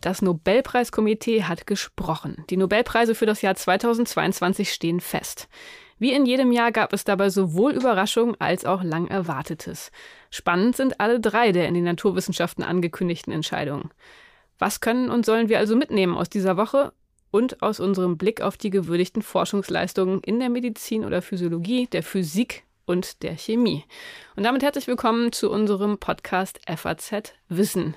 Das Nobelpreiskomitee hat gesprochen. Die Nobelpreise für das Jahr 2022 stehen fest. Wie in jedem Jahr gab es dabei sowohl Überraschungen als auch lang Erwartetes. Spannend sind alle drei der in den Naturwissenschaften angekündigten Entscheidungen. Was können und sollen wir also mitnehmen aus dieser Woche und aus unserem Blick auf die gewürdigten Forschungsleistungen in der Medizin oder Physiologie, der Physik und der Chemie? Und damit herzlich willkommen zu unserem Podcast FAZ Wissen.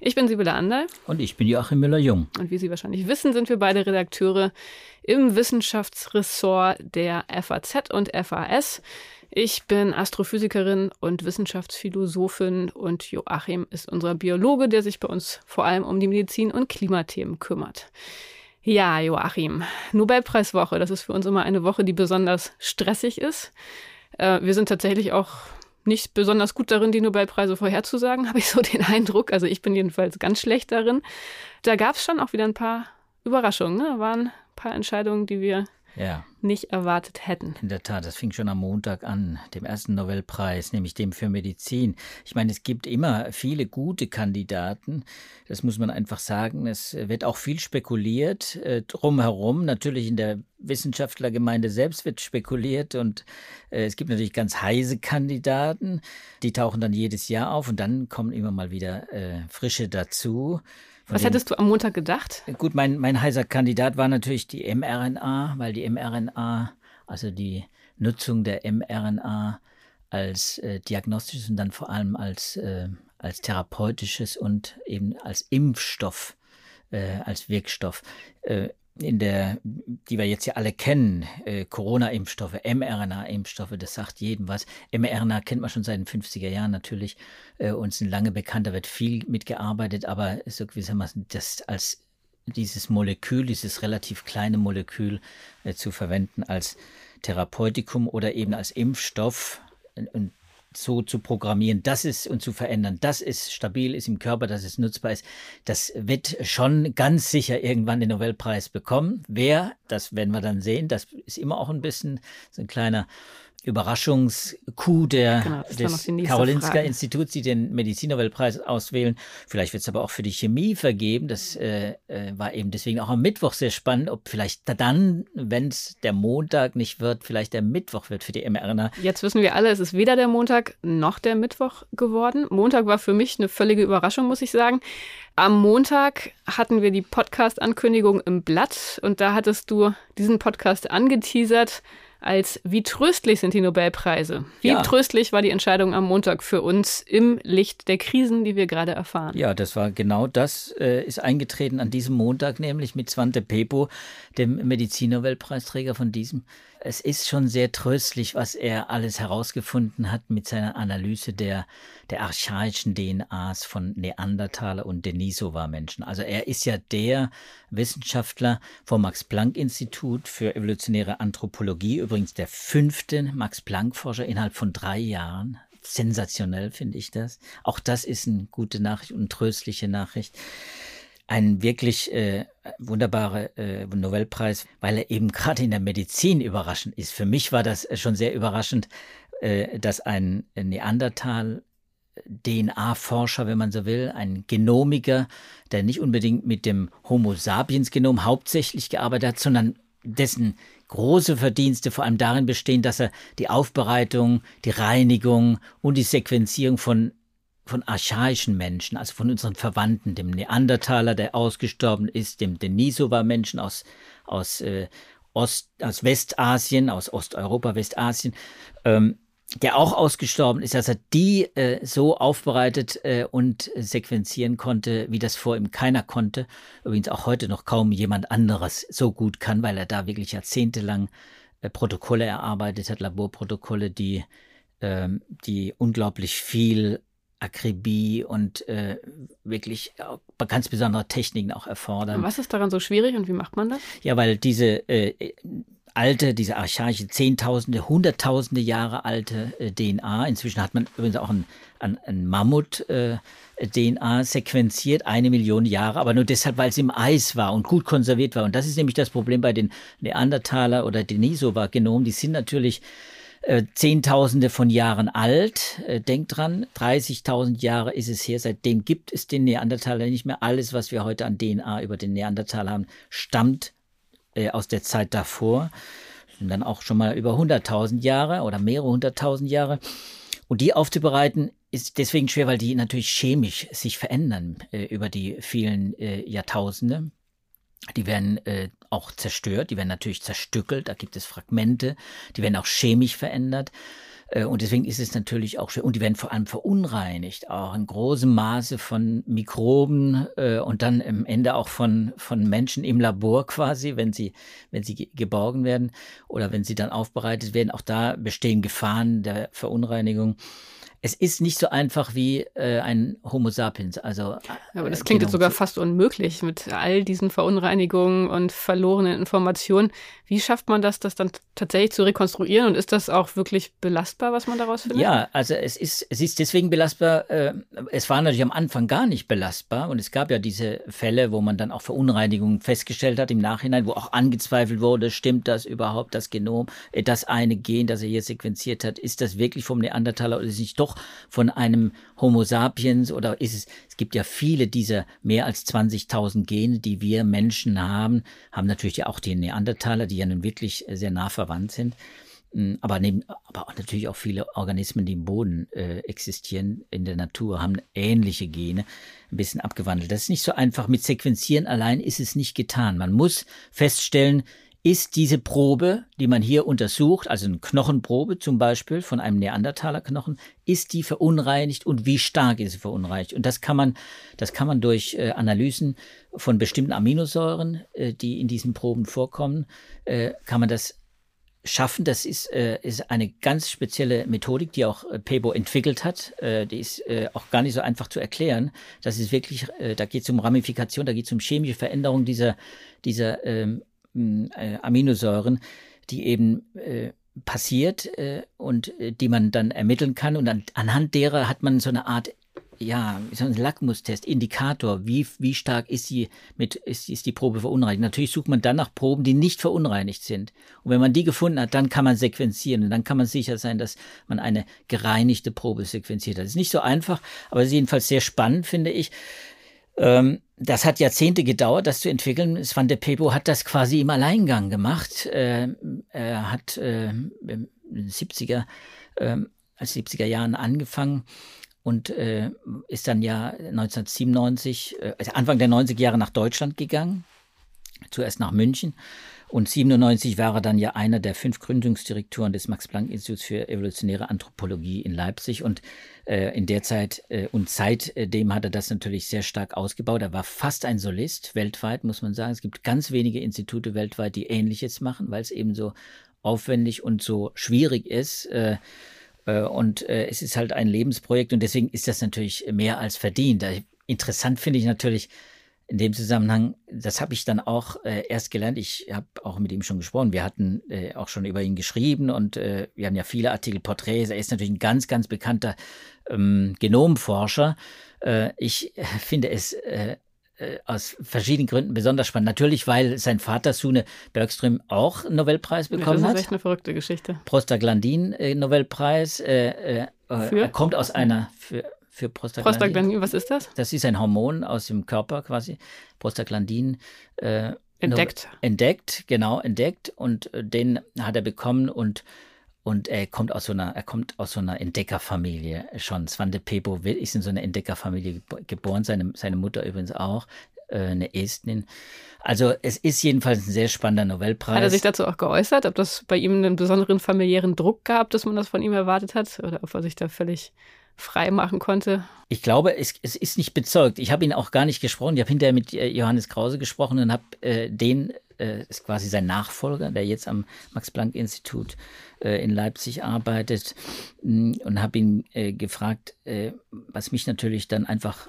Ich bin Sibylle Anderl. Und ich bin Joachim Müller-Jung. Und wie Sie wahrscheinlich wissen, sind wir beide Redakteure im Wissenschaftsressort der FAZ und FAS. Ich bin Astrophysikerin und Wissenschaftsphilosophin und Joachim ist unser Biologe, der sich bei uns vor allem um die Medizin- und Klimathemen kümmert. Ja, Joachim, Nobelpreiswoche, das ist für uns immer eine Woche, die besonders stressig ist. Äh, wir sind tatsächlich auch nicht besonders gut darin, die Nobelpreise vorherzusagen, habe ich so den Eindruck. Also ich bin jedenfalls ganz schlecht darin. Da gab es schon auch wieder ein paar Überraschungen. Ne? Da waren ein paar Entscheidungen, die wir ja. nicht erwartet hätten. In der Tat, das fing schon am Montag an, dem ersten Nobelpreis, nämlich dem für Medizin. Ich meine, es gibt immer viele gute Kandidaten, das muss man einfach sagen. Es wird auch viel spekuliert äh, drumherum. Natürlich in der Wissenschaftlergemeinde selbst wird spekuliert und äh, es gibt natürlich ganz heiße Kandidaten, die tauchen dann jedes Jahr auf und dann kommen immer mal wieder äh, frische dazu. Was hättest du am Montag gedacht? Gut, mein, mein heißer Kandidat war natürlich die mRNA, weil die mRNA, also die Nutzung der mRNA als äh, diagnostisches und dann vor allem als, äh, als therapeutisches und eben als Impfstoff, äh, als Wirkstoff äh, in der, die wir jetzt ja alle kennen, äh, Corona-Impfstoffe, mRNA-Impfstoffe, das sagt jedem was. mRNA kennt man schon seit den 50er Jahren natürlich äh, und sind lange bekannt, da wird viel mitgearbeitet, aber so gewissermaßen das als dieses Molekül, dieses relativ kleine Molekül äh, zu verwenden als Therapeutikum oder eben als Impfstoff. Und so zu programmieren, dass es und zu verändern, dass es stabil ist im Körper, dass es nutzbar ist, das wird schon ganz sicher irgendwann den Nobelpreis bekommen. Wer, das werden wir dann sehen, das ist immer auch ein bisschen so ein kleiner Überraschungscoup der, genau, des Karolinska Instituts, die den Medizinnobelpreis auswählen. Vielleicht wird es aber auch für die Chemie vergeben. Das äh, äh, war eben deswegen auch am Mittwoch sehr spannend, ob vielleicht dann, wenn es der Montag nicht wird, vielleicht der Mittwoch wird für die mRNA. Jetzt wissen wir alle, es ist weder der Montag noch der Mittwoch geworden. Montag war für mich eine völlige Überraschung, muss ich sagen. Am Montag hatten wir die Podcast-Ankündigung im Blatt und da hattest du diesen Podcast angeteasert als wie tröstlich sind die Nobelpreise. Wie ja. tröstlich war die Entscheidung am Montag für uns im Licht der Krisen, die wir gerade erfahren. Ja, das war genau das, äh, ist eingetreten an diesem Montag, nämlich mit Svante Pepo, dem Medizinnobelpreisträger von diesem es ist schon sehr tröstlich, was er alles herausgefunden hat mit seiner Analyse der, der archaischen DNAs von Neandertaler und Denisova-Menschen. Also er ist ja der Wissenschaftler vom Max-Planck-Institut für evolutionäre Anthropologie, übrigens der fünfte Max-Planck-Forscher innerhalb von drei Jahren. Sensationell finde ich das. Auch das ist eine gute Nachricht und tröstliche Nachricht ein wirklich äh, wunderbarer äh, Nobelpreis, weil er eben gerade in der Medizin überraschend ist. Für mich war das schon sehr überraschend, äh, dass ein Neandertal DNA-Forscher, wenn man so will, ein Genomiker, der nicht unbedingt mit dem Homo sapiens-Genom hauptsächlich gearbeitet hat, sondern dessen große Verdienste vor allem darin bestehen, dass er die Aufbereitung, die Reinigung und die Sequenzierung von von archaischen Menschen, also von unseren Verwandten, dem Neandertaler, der ausgestorben ist, dem Denisova-Menschen aus, aus, äh, Ost, aus Westasien, aus Osteuropa, Westasien, ähm, der auch ausgestorben ist, dass er die äh, so aufbereitet äh, und sequenzieren konnte, wie das vor ihm keiner konnte. Übrigens auch heute noch kaum jemand anderes so gut kann, weil er da wirklich jahrzehntelang äh, Protokolle erarbeitet hat, Laborprotokolle, die, ähm, die unglaublich viel Akribie und äh, wirklich ganz besondere Techniken auch erfordern. Und was ist daran so schwierig und wie macht man das? Ja, weil diese äh, alte, diese archaische, zehntausende, hunderttausende Jahre alte äh, DNA, inzwischen hat man übrigens auch ein, ein, ein Mammut äh, DNA sequenziert, eine Million Jahre, aber nur deshalb, weil es im Eis war und gut konserviert war. Und das ist nämlich das Problem bei den Neandertaler oder Denisova-Genomen. Die sind natürlich äh, Zehntausende von Jahren alt. Äh, denkt dran, 30.000 Jahre ist es her. Seitdem gibt es den Neandertaler nicht mehr. Alles, was wir heute an DNA über den Neandertaler haben, stammt äh, aus der Zeit davor. Und dann auch schon mal über 100.000 Jahre oder mehrere hunderttausend Jahre. Und die aufzubereiten ist deswegen schwer, weil die natürlich chemisch sich verändern äh, über die vielen Jahrtausende. Die werden äh, auch zerstört, die werden natürlich zerstückelt, da gibt es Fragmente, die werden auch chemisch verändert. Äh, und deswegen ist es natürlich auch schwer. Und die werden vor allem verunreinigt, auch in großem Maße von Mikroben äh, und dann am Ende auch von, von Menschen im Labor quasi, wenn sie, wenn sie geborgen werden oder wenn sie dann aufbereitet werden. Auch da bestehen Gefahren der Verunreinigung es ist nicht so einfach wie äh, ein Homo sapiens. Also, äh, Aber das klingt jetzt sogar fast unmöglich mit all diesen Verunreinigungen und verlorenen Informationen. Wie schafft man das, das dann tatsächlich zu rekonstruieren? Und ist das auch wirklich belastbar, was man daraus findet? Ja, also es ist, es ist deswegen belastbar. Äh, es war natürlich am Anfang gar nicht belastbar. Und es gab ja diese Fälle, wo man dann auch Verunreinigungen festgestellt hat im Nachhinein, wo auch angezweifelt wurde, stimmt das überhaupt, das Genom, äh, das eine Gen, das er hier sequenziert hat, ist das wirklich vom Neandertaler oder ist es nicht doch doch von einem Homo sapiens oder ist es, es gibt ja viele dieser mehr als 20.000 Gene, die wir Menschen haben, haben natürlich auch die Neandertaler, die ja nun wirklich sehr nah verwandt sind. Hm, aber, neben, aber auch natürlich auch viele Organismen, die im Boden äh, existieren, in der Natur, haben ähnliche Gene, ein bisschen abgewandelt. Das ist nicht so einfach. Mit Sequenzieren allein ist es nicht getan. Man muss feststellen, ist diese Probe, die man hier untersucht, also eine Knochenprobe zum Beispiel von einem Neandertalerknochen, ist die verunreinigt und wie stark ist sie verunreinigt? Und das kann man, das kann man durch äh, Analysen von bestimmten Aminosäuren, äh, die in diesen Proben vorkommen, äh, kann man das schaffen. Das ist, äh, ist eine ganz spezielle Methodik, die auch äh, Pebo entwickelt hat. Äh, die ist auch gar nicht so einfach zu erklären. Das ist wirklich, da geht es um Ramifikation, da geht es um chemische Veränderung dieser, dieser ähm, äh, Aminosäuren, die eben äh, passiert äh, und äh, die man dann ermitteln kann. Und an, anhand derer hat man so eine Art ja, so ein Lackmustest, Indikator, wie, wie stark ist die, mit, ist, ist die Probe verunreinigt. Natürlich sucht man dann nach Proben, die nicht verunreinigt sind. Und wenn man die gefunden hat, dann kann man sequenzieren und dann kann man sicher sein, dass man eine gereinigte Probe sequenziert hat. Das ist nicht so einfach, aber es ist jedenfalls sehr spannend, finde ich. Ähm, das hat Jahrzehnte gedauert, das zu entwickeln. Van der Pebo hat das quasi im Alleingang gemacht. Äh, er hat äh, in den 70er, äh, als 70er Jahren angefangen und äh, ist dann ja 1997, äh, also Anfang der 90er Jahre nach Deutschland gegangen, zuerst nach München und 97 war er dann ja einer der fünf Gründungsdirektoren des Max-Planck-Instituts für evolutionäre Anthropologie in Leipzig. Und äh, in der Zeit äh, und seitdem hat er das natürlich sehr stark ausgebaut. Er war fast ein Solist weltweit, muss man sagen. Es gibt ganz wenige Institute weltweit, die Ähnliches machen, weil es eben so aufwendig und so schwierig ist. Äh, äh und äh, es ist halt ein Lebensprojekt und deswegen ist das natürlich mehr als verdient. Interessant finde ich natürlich, in dem Zusammenhang, das habe ich dann auch äh, erst gelernt. Ich habe auch mit ihm schon gesprochen. Wir hatten äh, auch schon über ihn geschrieben und äh, wir haben ja viele Artikel, Porträts. Er ist natürlich ein ganz, ganz bekannter ähm, Genomforscher. Äh, ich finde es äh, äh, aus verschiedenen Gründen besonders spannend. Natürlich, weil sein Vater Sune Bergström auch einen Nobelpreis bekommen hat. Das ist echt eine verrückte Geschichte. Prostaglandin-Nobelpreis. Äh, äh, er kommt aus einer für, für Prostaglandin. Prostaglandin, was ist das? Das ist ein Hormon aus dem Körper quasi. Prostaglandin. Äh, entdeckt. Entdeckt, genau, entdeckt. Und äh, den hat er bekommen und und er kommt aus so einer, er kommt aus so einer Entdeckerfamilie schon. Svante Pebo ist in so einer Entdeckerfamilie geboren, seine, seine Mutter übrigens auch, äh, eine Estnin. Also es ist jedenfalls ein sehr spannender Nobelpreis. Hat er sich dazu auch geäußert, ob das bei ihm einen besonderen familiären Druck gab, dass man das von ihm erwartet hat, oder ob er sich da völlig frei machen konnte? Ich glaube, es, es ist nicht bezeugt. Ich habe ihn auch gar nicht gesprochen. Ich habe hinterher mit äh, Johannes Krause gesprochen und habe äh, den, äh, ist quasi sein Nachfolger, der jetzt am Max-Planck-Institut äh, in Leipzig arbeitet, mm, und habe ihn äh, gefragt, äh, was mich natürlich dann einfach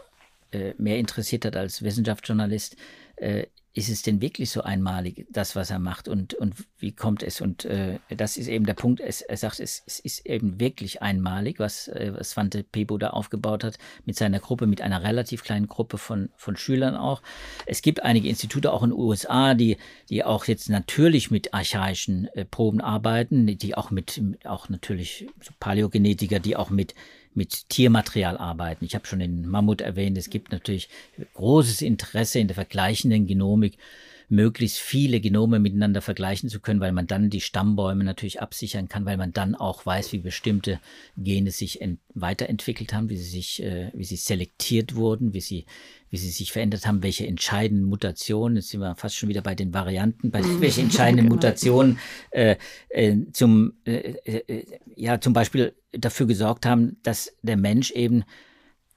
mehr interessiert hat als Wissenschaftsjournalist, äh, ist es denn wirklich so einmalig, das, was er macht und, und wie kommt es? Und äh, das ist eben der Punkt, es, er sagt, es, es ist eben wirklich einmalig, was, äh, was Svante Pebo da aufgebaut hat mit seiner Gruppe, mit einer relativ kleinen Gruppe von, von Schülern auch. Es gibt einige Institute auch in den USA, die, die auch jetzt natürlich mit archaischen äh, Proben arbeiten, die auch mit, auch natürlich so Paläogenetiker, die auch mit mit Tiermaterial arbeiten. Ich habe schon den Mammut erwähnt. Es gibt natürlich großes Interesse in der vergleichenden Genomik, möglichst viele Genome miteinander vergleichen zu können, weil man dann die Stammbäume natürlich absichern kann, weil man dann auch weiß, wie bestimmte Gene sich weiterentwickelt haben, wie sie sich, äh, wie sie selektiert wurden, wie sie wie sie sich verändert haben, welche entscheidenden Mutationen, jetzt sind wir fast schon wieder bei den Varianten, bei welche entscheidenden genau. Mutationen äh, äh, zum, äh, äh, ja, zum Beispiel dafür gesorgt haben, dass der Mensch eben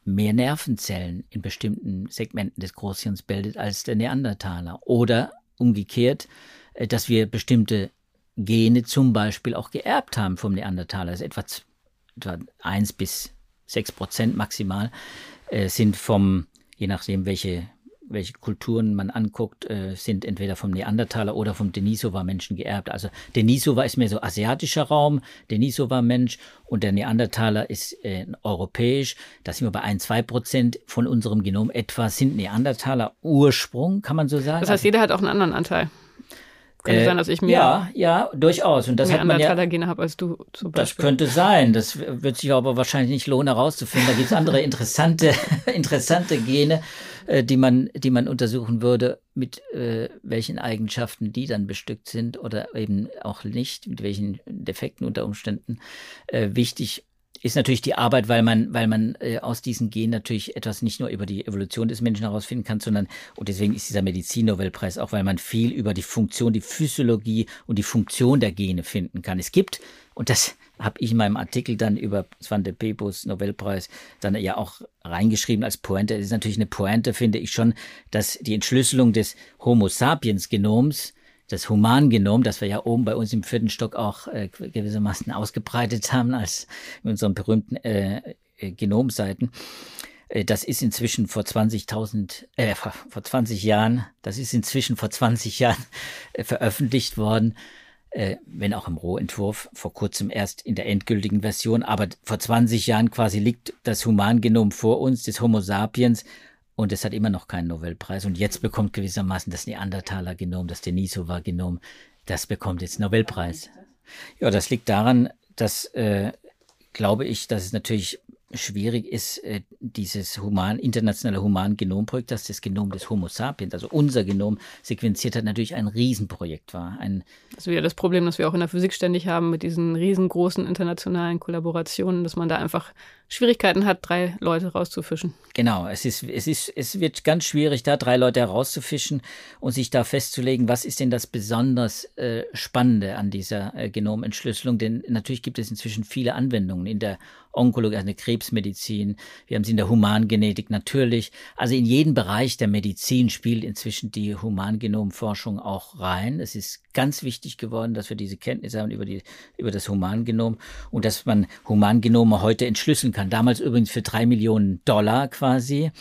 mehr Nervenzellen in bestimmten Segmenten des Großhirns bildet als der Neandertaler. Oder umgekehrt, äh, dass wir bestimmte Gene zum Beispiel auch geerbt haben vom Neandertaler. Also etwa, etwa 1 bis 6 Prozent maximal äh, sind vom je nachdem, welche, welche Kulturen man anguckt, äh, sind entweder vom Neandertaler oder vom Denisova-Menschen geerbt. Also Denisova ist mehr so asiatischer Raum, Denisova-Mensch und der Neandertaler ist äh, europäisch. Da sind wir bei ein, zwei Prozent von unserem Genom etwa sind Neandertaler Ursprung, kann man so sagen. Das heißt, jeder hat auch einen anderen Anteil. Könnte äh, sein, dass ich mehr ja, ja, durchaus. Und das mehr hat man ja, Gene habe als du zum Das Beispiel. könnte sein. Das wird sich aber wahrscheinlich nicht lohnen herauszufinden. Da gibt es andere interessante, interessante Gene, äh, die man, die man untersuchen würde, mit äh, welchen Eigenschaften die dann bestückt sind oder eben auch nicht, mit welchen Defekten unter Umständen. Äh, wichtig ist natürlich die Arbeit, weil man, weil man äh, aus diesen Genen natürlich etwas nicht nur über die Evolution des Menschen herausfinden kann, sondern, und deswegen ist dieser Medizinnobelpreis auch, weil man viel über die Funktion, die Physiologie und die Funktion der Gene finden kann. Es gibt, und das habe ich in meinem Artikel dann über Svante Pebos Nobelpreis dann ja auch reingeschrieben als Pointe. Es ist natürlich eine Pointe, finde ich schon, dass die Entschlüsselung des Homo sapiens Genoms das Humangenom, das wir ja oben bei uns im vierten Stock auch äh, gewissermaßen ausgebreitet haben, als in unseren berühmten äh, äh Genomseiten. Äh, das ist inzwischen vor 20.000, äh, vor 20 Jahren, das ist inzwischen vor 20 Jahren äh, veröffentlicht worden, äh, wenn auch im Rohentwurf, vor kurzem erst in der endgültigen Version, aber vor 20 Jahren quasi liegt das Humangenom vor uns, des Homo sapiens, und es hat immer noch keinen Nobelpreis. Und jetzt bekommt gewissermaßen das Neandertaler-Genom, das Denisova-Genom, das bekommt jetzt Nobelpreis. Ja, das liegt daran, dass, äh, glaube ich, dass es natürlich schwierig ist, äh, dieses human, internationale Humangenomprojekt, das das Genom des Homo sapiens, also unser Genom, sequenziert hat, natürlich ein Riesenprojekt war. Ein das ist wieder das Problem, das wir auch in der Physik ständig haben mit diesen riesengroßen internationalen Kollaborationen, dass man da einfach Schwierigkeiten hat, drei Leute rauszufischen. Genau, es ist, es ist, es wird ganz schwierig, da drei Leute herauszufischen und sich da festzulegen, was ist denn das besonders äh, Spannende an dieser äh, Genomentschlüsselung? Denn natürlich gibt es inzwischen viele Anwendungen in der Onkologie, also in der Krebsmedizin. Wir haben sie in der Humangenetik natürlich. Also in jeden Bereich der Medizin spielt inzwischen die Humangenomforschung auch rein. Es ist ganz wichtig geworden, dass wir diese Kenntnisse haben über die, über das Humangenom und dass man Humangenome heute entschlüsseln kann kann. Damals übrigens für drei Millionen Dollar quasi,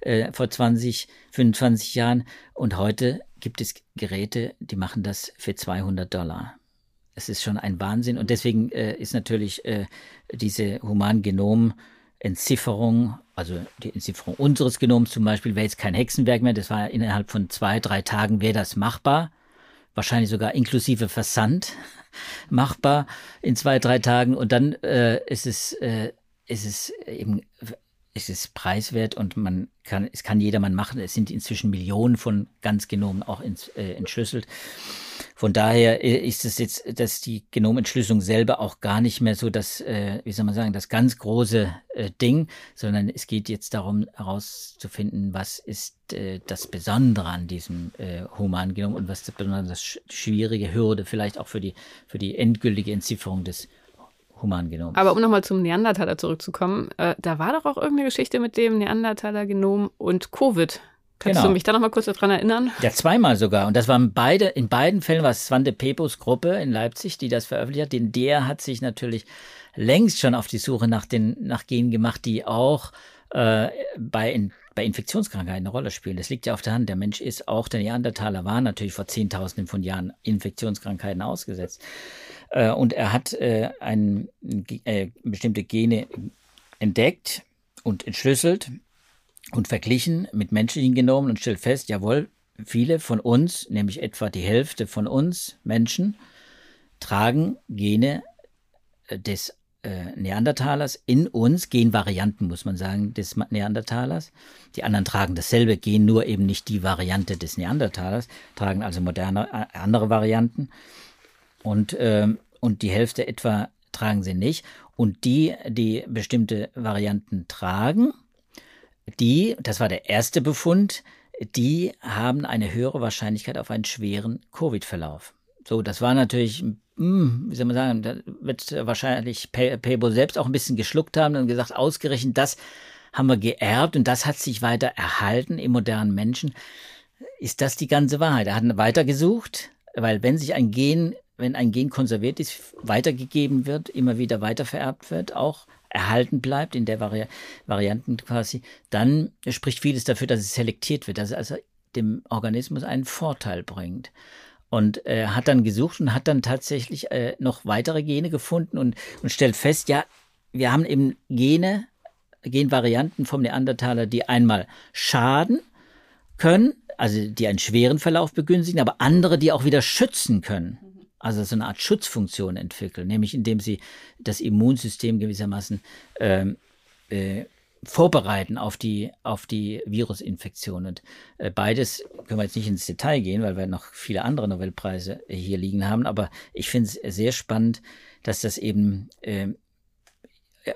äh, vor 20, 25 Jahren. Und heute gibt es Geräte, die machen das für 200 Dollar. Es ist schon ein Wahnsinn. Und deswegen äh, ist natürlich äh, diese Humangenom Entzifferung, also die Entzifferung unseres Genoms zum Beispiel, wäre jetzt kein Hexenwerk mehr. Das war innerhalb von zwei, drei Tagen wäre das machbar. Wahrscheinlich sogar inklusive Versand machbar in zwei, drei Tagen. Und dann äh, ist es äh, ist es eben es ist preiswert und man kann, es kann jedermann machen. Es sind inzwischen Millionen von Ganzgenomen auch ins, äh, entschlüsselt. Von daher äh, ist es jetzt, dass die Genomentschlüsselung selber auch gar nicht mehr so das, äh, wie soll man sagen, das ganz große äh, Ding, sondern es geht jetzt darum herauszufinden, was ist äh, das Besondere an diesem äh, Humangenom und was das besonders schwierige Hürde vielleicht auch für die, für die endgültige Entzifferung des Humangenom. Aber um nochmal zum Neandertaler zurückzukommen, äh, da war doch auch irgendeine Geschichte mit dem Neandertaler-Genom und Covid. Kannst genau. du mich da nochmal kurz daran erinnern? Ja, zweimal sogar. Und das waren beide, in beiden Fällen war es Svante Pepos Gruppe in Leipzig, die das veröffentlicht hat. Denn der hat sich natürlich längst schon auf die Suche nach den, nach Genen gemacht, die auch äh, bei, in, bei Infektionskrankheiten eine Rolle spielen. Das liegt ja auf der Hand. Der Mensch ist auch, der Neandertaler war natürlich vor Zehntausenden von Jahren Infektionskrankheiten ausgesetzt. Äh, und er hat äh, ein, äh, bestimmte Gene entdeckt und entschlüsselt und verglichen mit menschlichen Genomen und stellt fest, jawohl, viele von uns, nämlich etwa die Hälfte von uns Menschen, tragen Gene äh, des äh, Neandertalers in uns, Genvarianten muss man sagen, des Neandertalers. Die anderen tragen dasselbe Gen, nur eben nicht die Variante des Neandertalers, tragen also moderne andere Varianten. Und, ähm, und die Hälfte etwa tragen sie nicht. Und die, die bestimmte Varianten tragen, die, das war der erste Befund, die haben eine höhere Wahrscheinlichkeit auf einen schweren Covid-Verlauf. So, das war natürlich, hm, wie soll man sagen, da wird wahrscheinlich Pebo selbst auch ein bisschen geschluckt haben und gesagt, ausgerechnet das haben wir geerbt und das hat sich weiter erhalten im modernen Menschen. Ist das die ganze Wahrheit? Er hat weitergesucht, weil wenn sich ein Gen, wenn ein Gen konserviert ist, weitergegeben wird, immer wieder weitervererbt wird, auch erhalten bleibt in der Vari Varianten quasi, dann spricht vieles dafür, dass es selektiert wird, dass es also dem Organismus einen Vorteil bringt. Und äh, hat dann gesucht und hat dann tatsächlich äh, noch weitere Gene gefunden und, und stellt fest, ja, wir haben eben Gene, Genvarianten vom Neandertaler, die einmal schaden können, also die einen schweren Verlauf begünstigen, aber andere, die auch wieder schützen können also so eine Art Schutzfunktion entwickeln, nämlich indem sie das Immunsystem gewissermaßen ähm, äh, vorbereiten auf die, auf die Virusinfektion. Und äh, beides können wir jetzt nicht ins Detail gehen, weil wir noch viele andere Nobelpreise hier liegen haben. Aber ich finde es sehr spannend, dass das eben äh,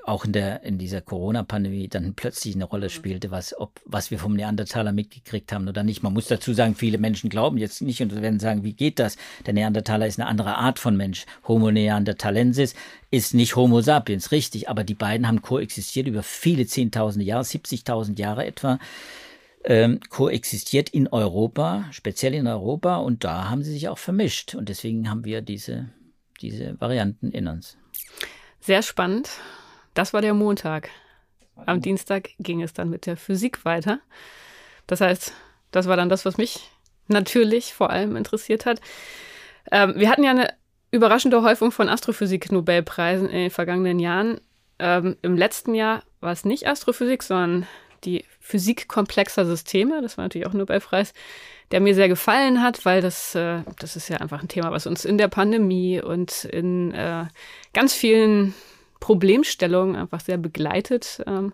auch in der in dieser Corona-Pandemie dann plötzlich eine Rolle spielte, was ob was wir vom Neandertaler mitgekriegt haben oder nicht. Man muss dazu sagen, viele Menschen glauben jetzt nicht und werden sagen, wie geht das? Der Neandertaler ist eine andere Art von Mensch. Homo neanderthalensis ist nicht Homo sapiens, richtig, aber die beiden haben koexistiert über viele zehntausende Jahre, 70.000 Jahre etwa. Ähm, koexistiert in Europa, speziell in Europa, und da haben sie sich auch vermischt. Und deswegen haben wir diese, diese Varianten in uns. Sehr spannend. Das war der Montag. Am Dienstag ging es dann mit der Physik weiter. Das heißt, das war dann das, was mich natürlich vor allem interessiert hat. Ähm, wir hatten ja eine überraschende Häufung von Astrophysik-Nobelpreisen in den vergangenen Jahren. Ähm, Im letzten Jahr war es nicht Astrophysik, sondern die Physik komplexer Systeme. Das war natürlich auch ein Nobelpreis, der mir sehr gefallen hat, weil das, äh, das ist ja einfach ein Thema, was uns in der Pandemie und in äh, ganz vielen Problemstellung einfach sehr begleitet. Ähm,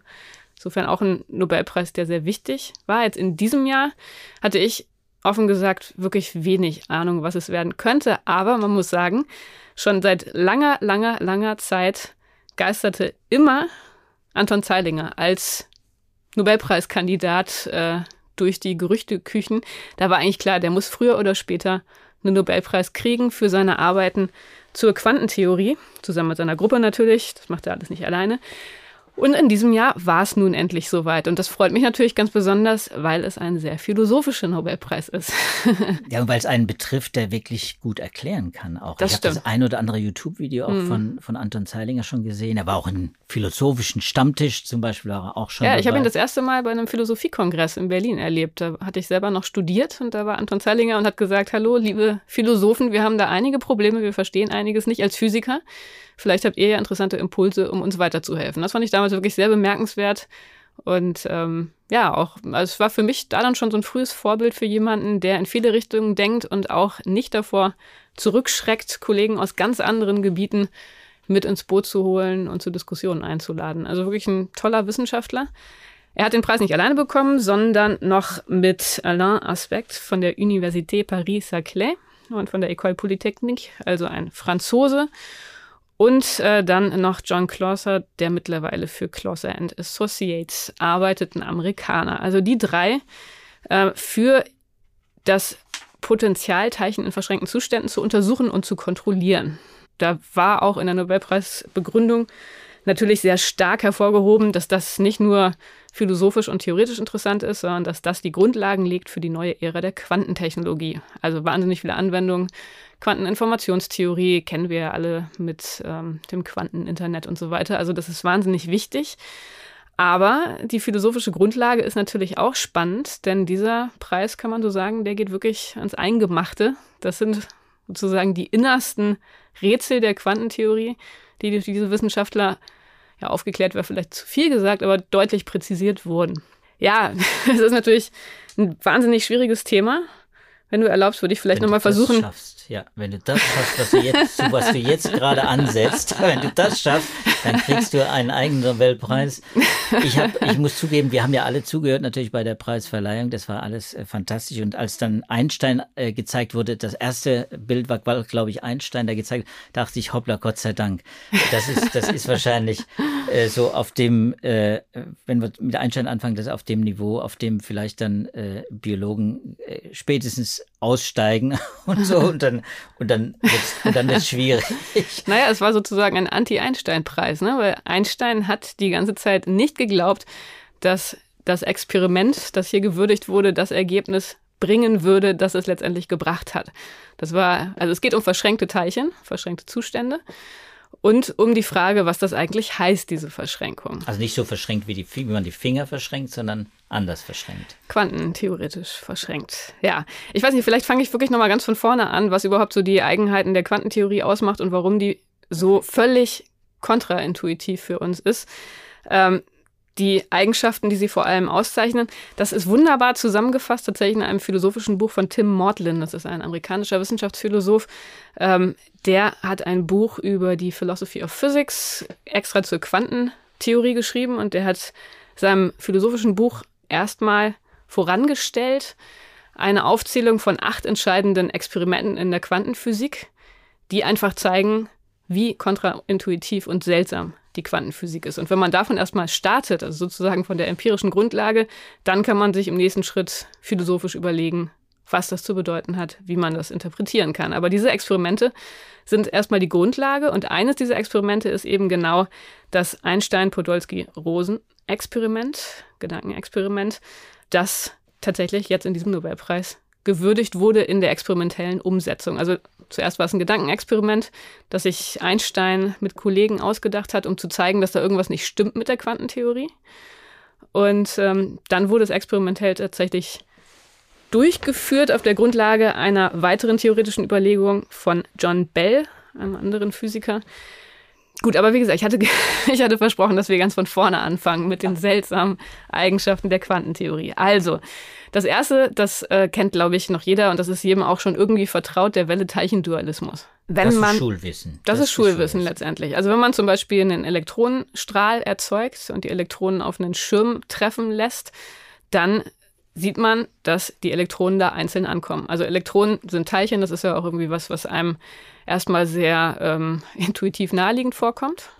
insofern auch ein Nobelpreis, der sehr wichtig war. Jetzt in diesem Jahr hatte ich offen gesagt wirklich wenig Ahnung, was es werden könnte. Aber man muss sagen, schon seit langer, langer, langer Zeit geisterte immer Anton Zeilinger als Nobelpreiskandidat äh, durch die Gerüchteküchen. Da war eigentlich klar, der muss früher oder später einen Nobelpreis kriegen für seine Arbeiten zur Quantentheorie, zusammen mit seiner Gruppe natürlich, das macht er alles nicht alleine. Und in diesem Jahr war es nun endlich soweit. Und das freut mich natürlich ganz besonders, weil es ein sehr philosophischer Nobelpreis ist. ja, und weil es einen betrifft, der wirklich gut erklären kann. Auch das ich habe das ein oder andere YouTube-Video auch mhm. von, von Anton Zeilinger schon gesehen. Er war auch in philosophischen Stammtisch zum Beispiel war er auch schon. Ja, dabei. ich habe ihn das erste Mal bei einem Philosophiekongress in Berlin erlebt. Da hatte ich selber noch studiert und da war Anton Zeilinger und hat gesagt, hallo, liebe Philosophen, wir haben da einige Probleme, wir verstehen einiges nicht als Physiker. Vielleicht habt ihr ja interessante Impulse, um uns weiterzuhelfen. Das fand ich damals wirklich sehr bemerkenswert. Und ähm, ja, auch, also es war für mich da dann schon so ein frühes Vorbild für jemanden, der in viele Richtungen denkt und auch nicht davor zurückschreckt, Kollegen aus ganz anderen Gebieten mit ins Boot zu holen und zu Diskussionen einzuladen. Also wirklich ein toller Wissenschaftler. Er hat den Preis nicht alleine bekommen, sondern noch mit Alain Aspect von der Université Paris-Saclay und von der École Polytechnique, also ein Franzose. Und äh, dann noch John Clauser, der mittlerweile für Clauser and Associates arbeitet, ein Amerikaner. Also die drei äh, für das Potenzialteilchen in verschränkten Zuständen zu untersuchen und zu kontrollieren. Da war auch in der Nobelpreisbegründung natürlich sehr stark hervorgehoben, dass das nicht nur philosophisch und theoretisch interessant ist, sondern dass das die Grundlagen legt für die neue Ära der Quantentechnologie. Also wahnsinnig viele Anwendungen Quanteninformationstheorie kennen wir ja alle mit ähm, dem Quanteninternet und so weiter. Also das ist wahnsinnig wichtig. Aber die philosophische Grundlage ist natürlich auch spannend, denn dieser Preis, kann man so sagen, der geht wirklich ans Eingemachte. Das sind sozusagen die innersten Rätsel der Quantentheorie, die durch diese Wissenschaftler, ja, aufgeklärt wäre vielleicht zu viel gesagt, aber deutlich präzisiert wurden. Ja, es ist natürlich ein wahnsinnig schwieriges Thema. Wenn du erlaubst, würde ich vielleicht nochmal versuchen. Schaffst, ja, wenn du das schaffst, was du jetzt, was du jetzt gerade ansetzt, wenn du das schaffst, dann kriegst du einen eigenen Nobelpreis. Ich, hab, ich muss zugeben, wir haben ja alle zugehört, natürlich bei der Preisverleihung. Das war alles äh, fantastisch. Und als dann Einstein äh, gezeigt wurde, das erste Bild war, glaube ich, Einstein, der gezeigt, dachte ich, hoppla, Gott sei Dank. Das ist, das ist wahrscheinlich äh, so auf dem, äh, wenn wir mit Einstein anfangen, das auf dem Niveau, auf dem vielleicht dann äh, Biologen äh, spätestens aussteigen und so und dann dann und dann wird's schwierig. Naja, es war sozusagen ein Anti-Einstein-Preis, ne? weil Einstein hat die ganze Zeit nicht geglaubt, dass das Experiment, das hier gewürdigt wurde, das Ergebnis bringen würde, das es letztendlich gebracht hat. Das war, also es geht um verschränkte Teilchen, verschränkte Zustände und um die Frage, was das eigentlich heißt, diese Verschränkung. Also nicht so verschränkt wie, die, wie man die Finger verschränkt, sondern anders verschränkt. Quantentheoretisch verschränkt. Ja, ich weiß nicht, vielleicht fange ich wirklich nochmal ganz von vorne an, was überhaupt so die Eigenheiten der Quantentheorie ausmacht und warum die so völlig kontraintuitiv für uns ist. Ähm, die Eigenschaften, die sie vor allem auszeichnen. Das ist wunderbar zusammengefasst, tatsächlich in einem philosophischen Buch von Tim Maudlin. Das ist ein amerikanischer Wissenschaftsphilosoph. Ähm, der hat ein Buch über die Philosophy of Physics extra zur Quantentheorie geschrieben und der hat seinem philosophischen Buch erstmal vorangestellt eine Aufzählung von acht entscheidenden Experimenten in der Quantenphysik, die einfach zeigen, wie kontraintuitiv und seltsam die Quantenphysik ist. Und wenn man davon erstmal startet, also sozusagen von der empirischen Grundlage, dann kann man sich im nächsten Schritt philosophisch überlegen, was das zu bedeuten hat, wie man das interpretieren kann. Aber diese Experimente sind erstmal die Grundlage und eines dieser Experimente ist eben genau das Einstein-Podolsky-Rosen-Experiment, Gedankenexperiment, das tatsächlich jetzt in diesem Nobelpreis gewürdigt wurde in der experimentellen Umsetzung. Also zuerst war es ein Gedankenexperiment, das sich Einstein mit Kollegen ausgedacht hat, um zu zeigen, dass da irgendwas nicht stimmt mit der Quantentheorie. Und ähm, dann wurde es experimentell tatsächlich durchgeführt auf der Grundlage einer weiteren theoretischen Überlegung von John Bell, einem anderen Physiker, Gut, aber wie gesagt, ich hatte, ich hatte versprochen, dass wir ganz von vorne anfangen mit den seltsamen Eigenschaften der Quantentheorie. Also, das erste, das äh, kennt, glaube ich, noch jeder und das ist jedem auch schon irgendwie vertraut, der Welle-Teilchen-Dualismus. Wenn das man, ist Schulwissen. Das, das ist, Schulwissen, Schulwissen letztendlich. Also wenn man zum Beispiel einen Elektronenstrahl erzeugt und die Elektronen auf einen Schirm treffen lässt, dann sieht man, dass die Elektronen da einzeln ankommen. Also Elektronen sind Teilchen, das ist ja auch irgendwie was, was einem erstmal sehr ähm, intuitiv naheliegend vorkommt.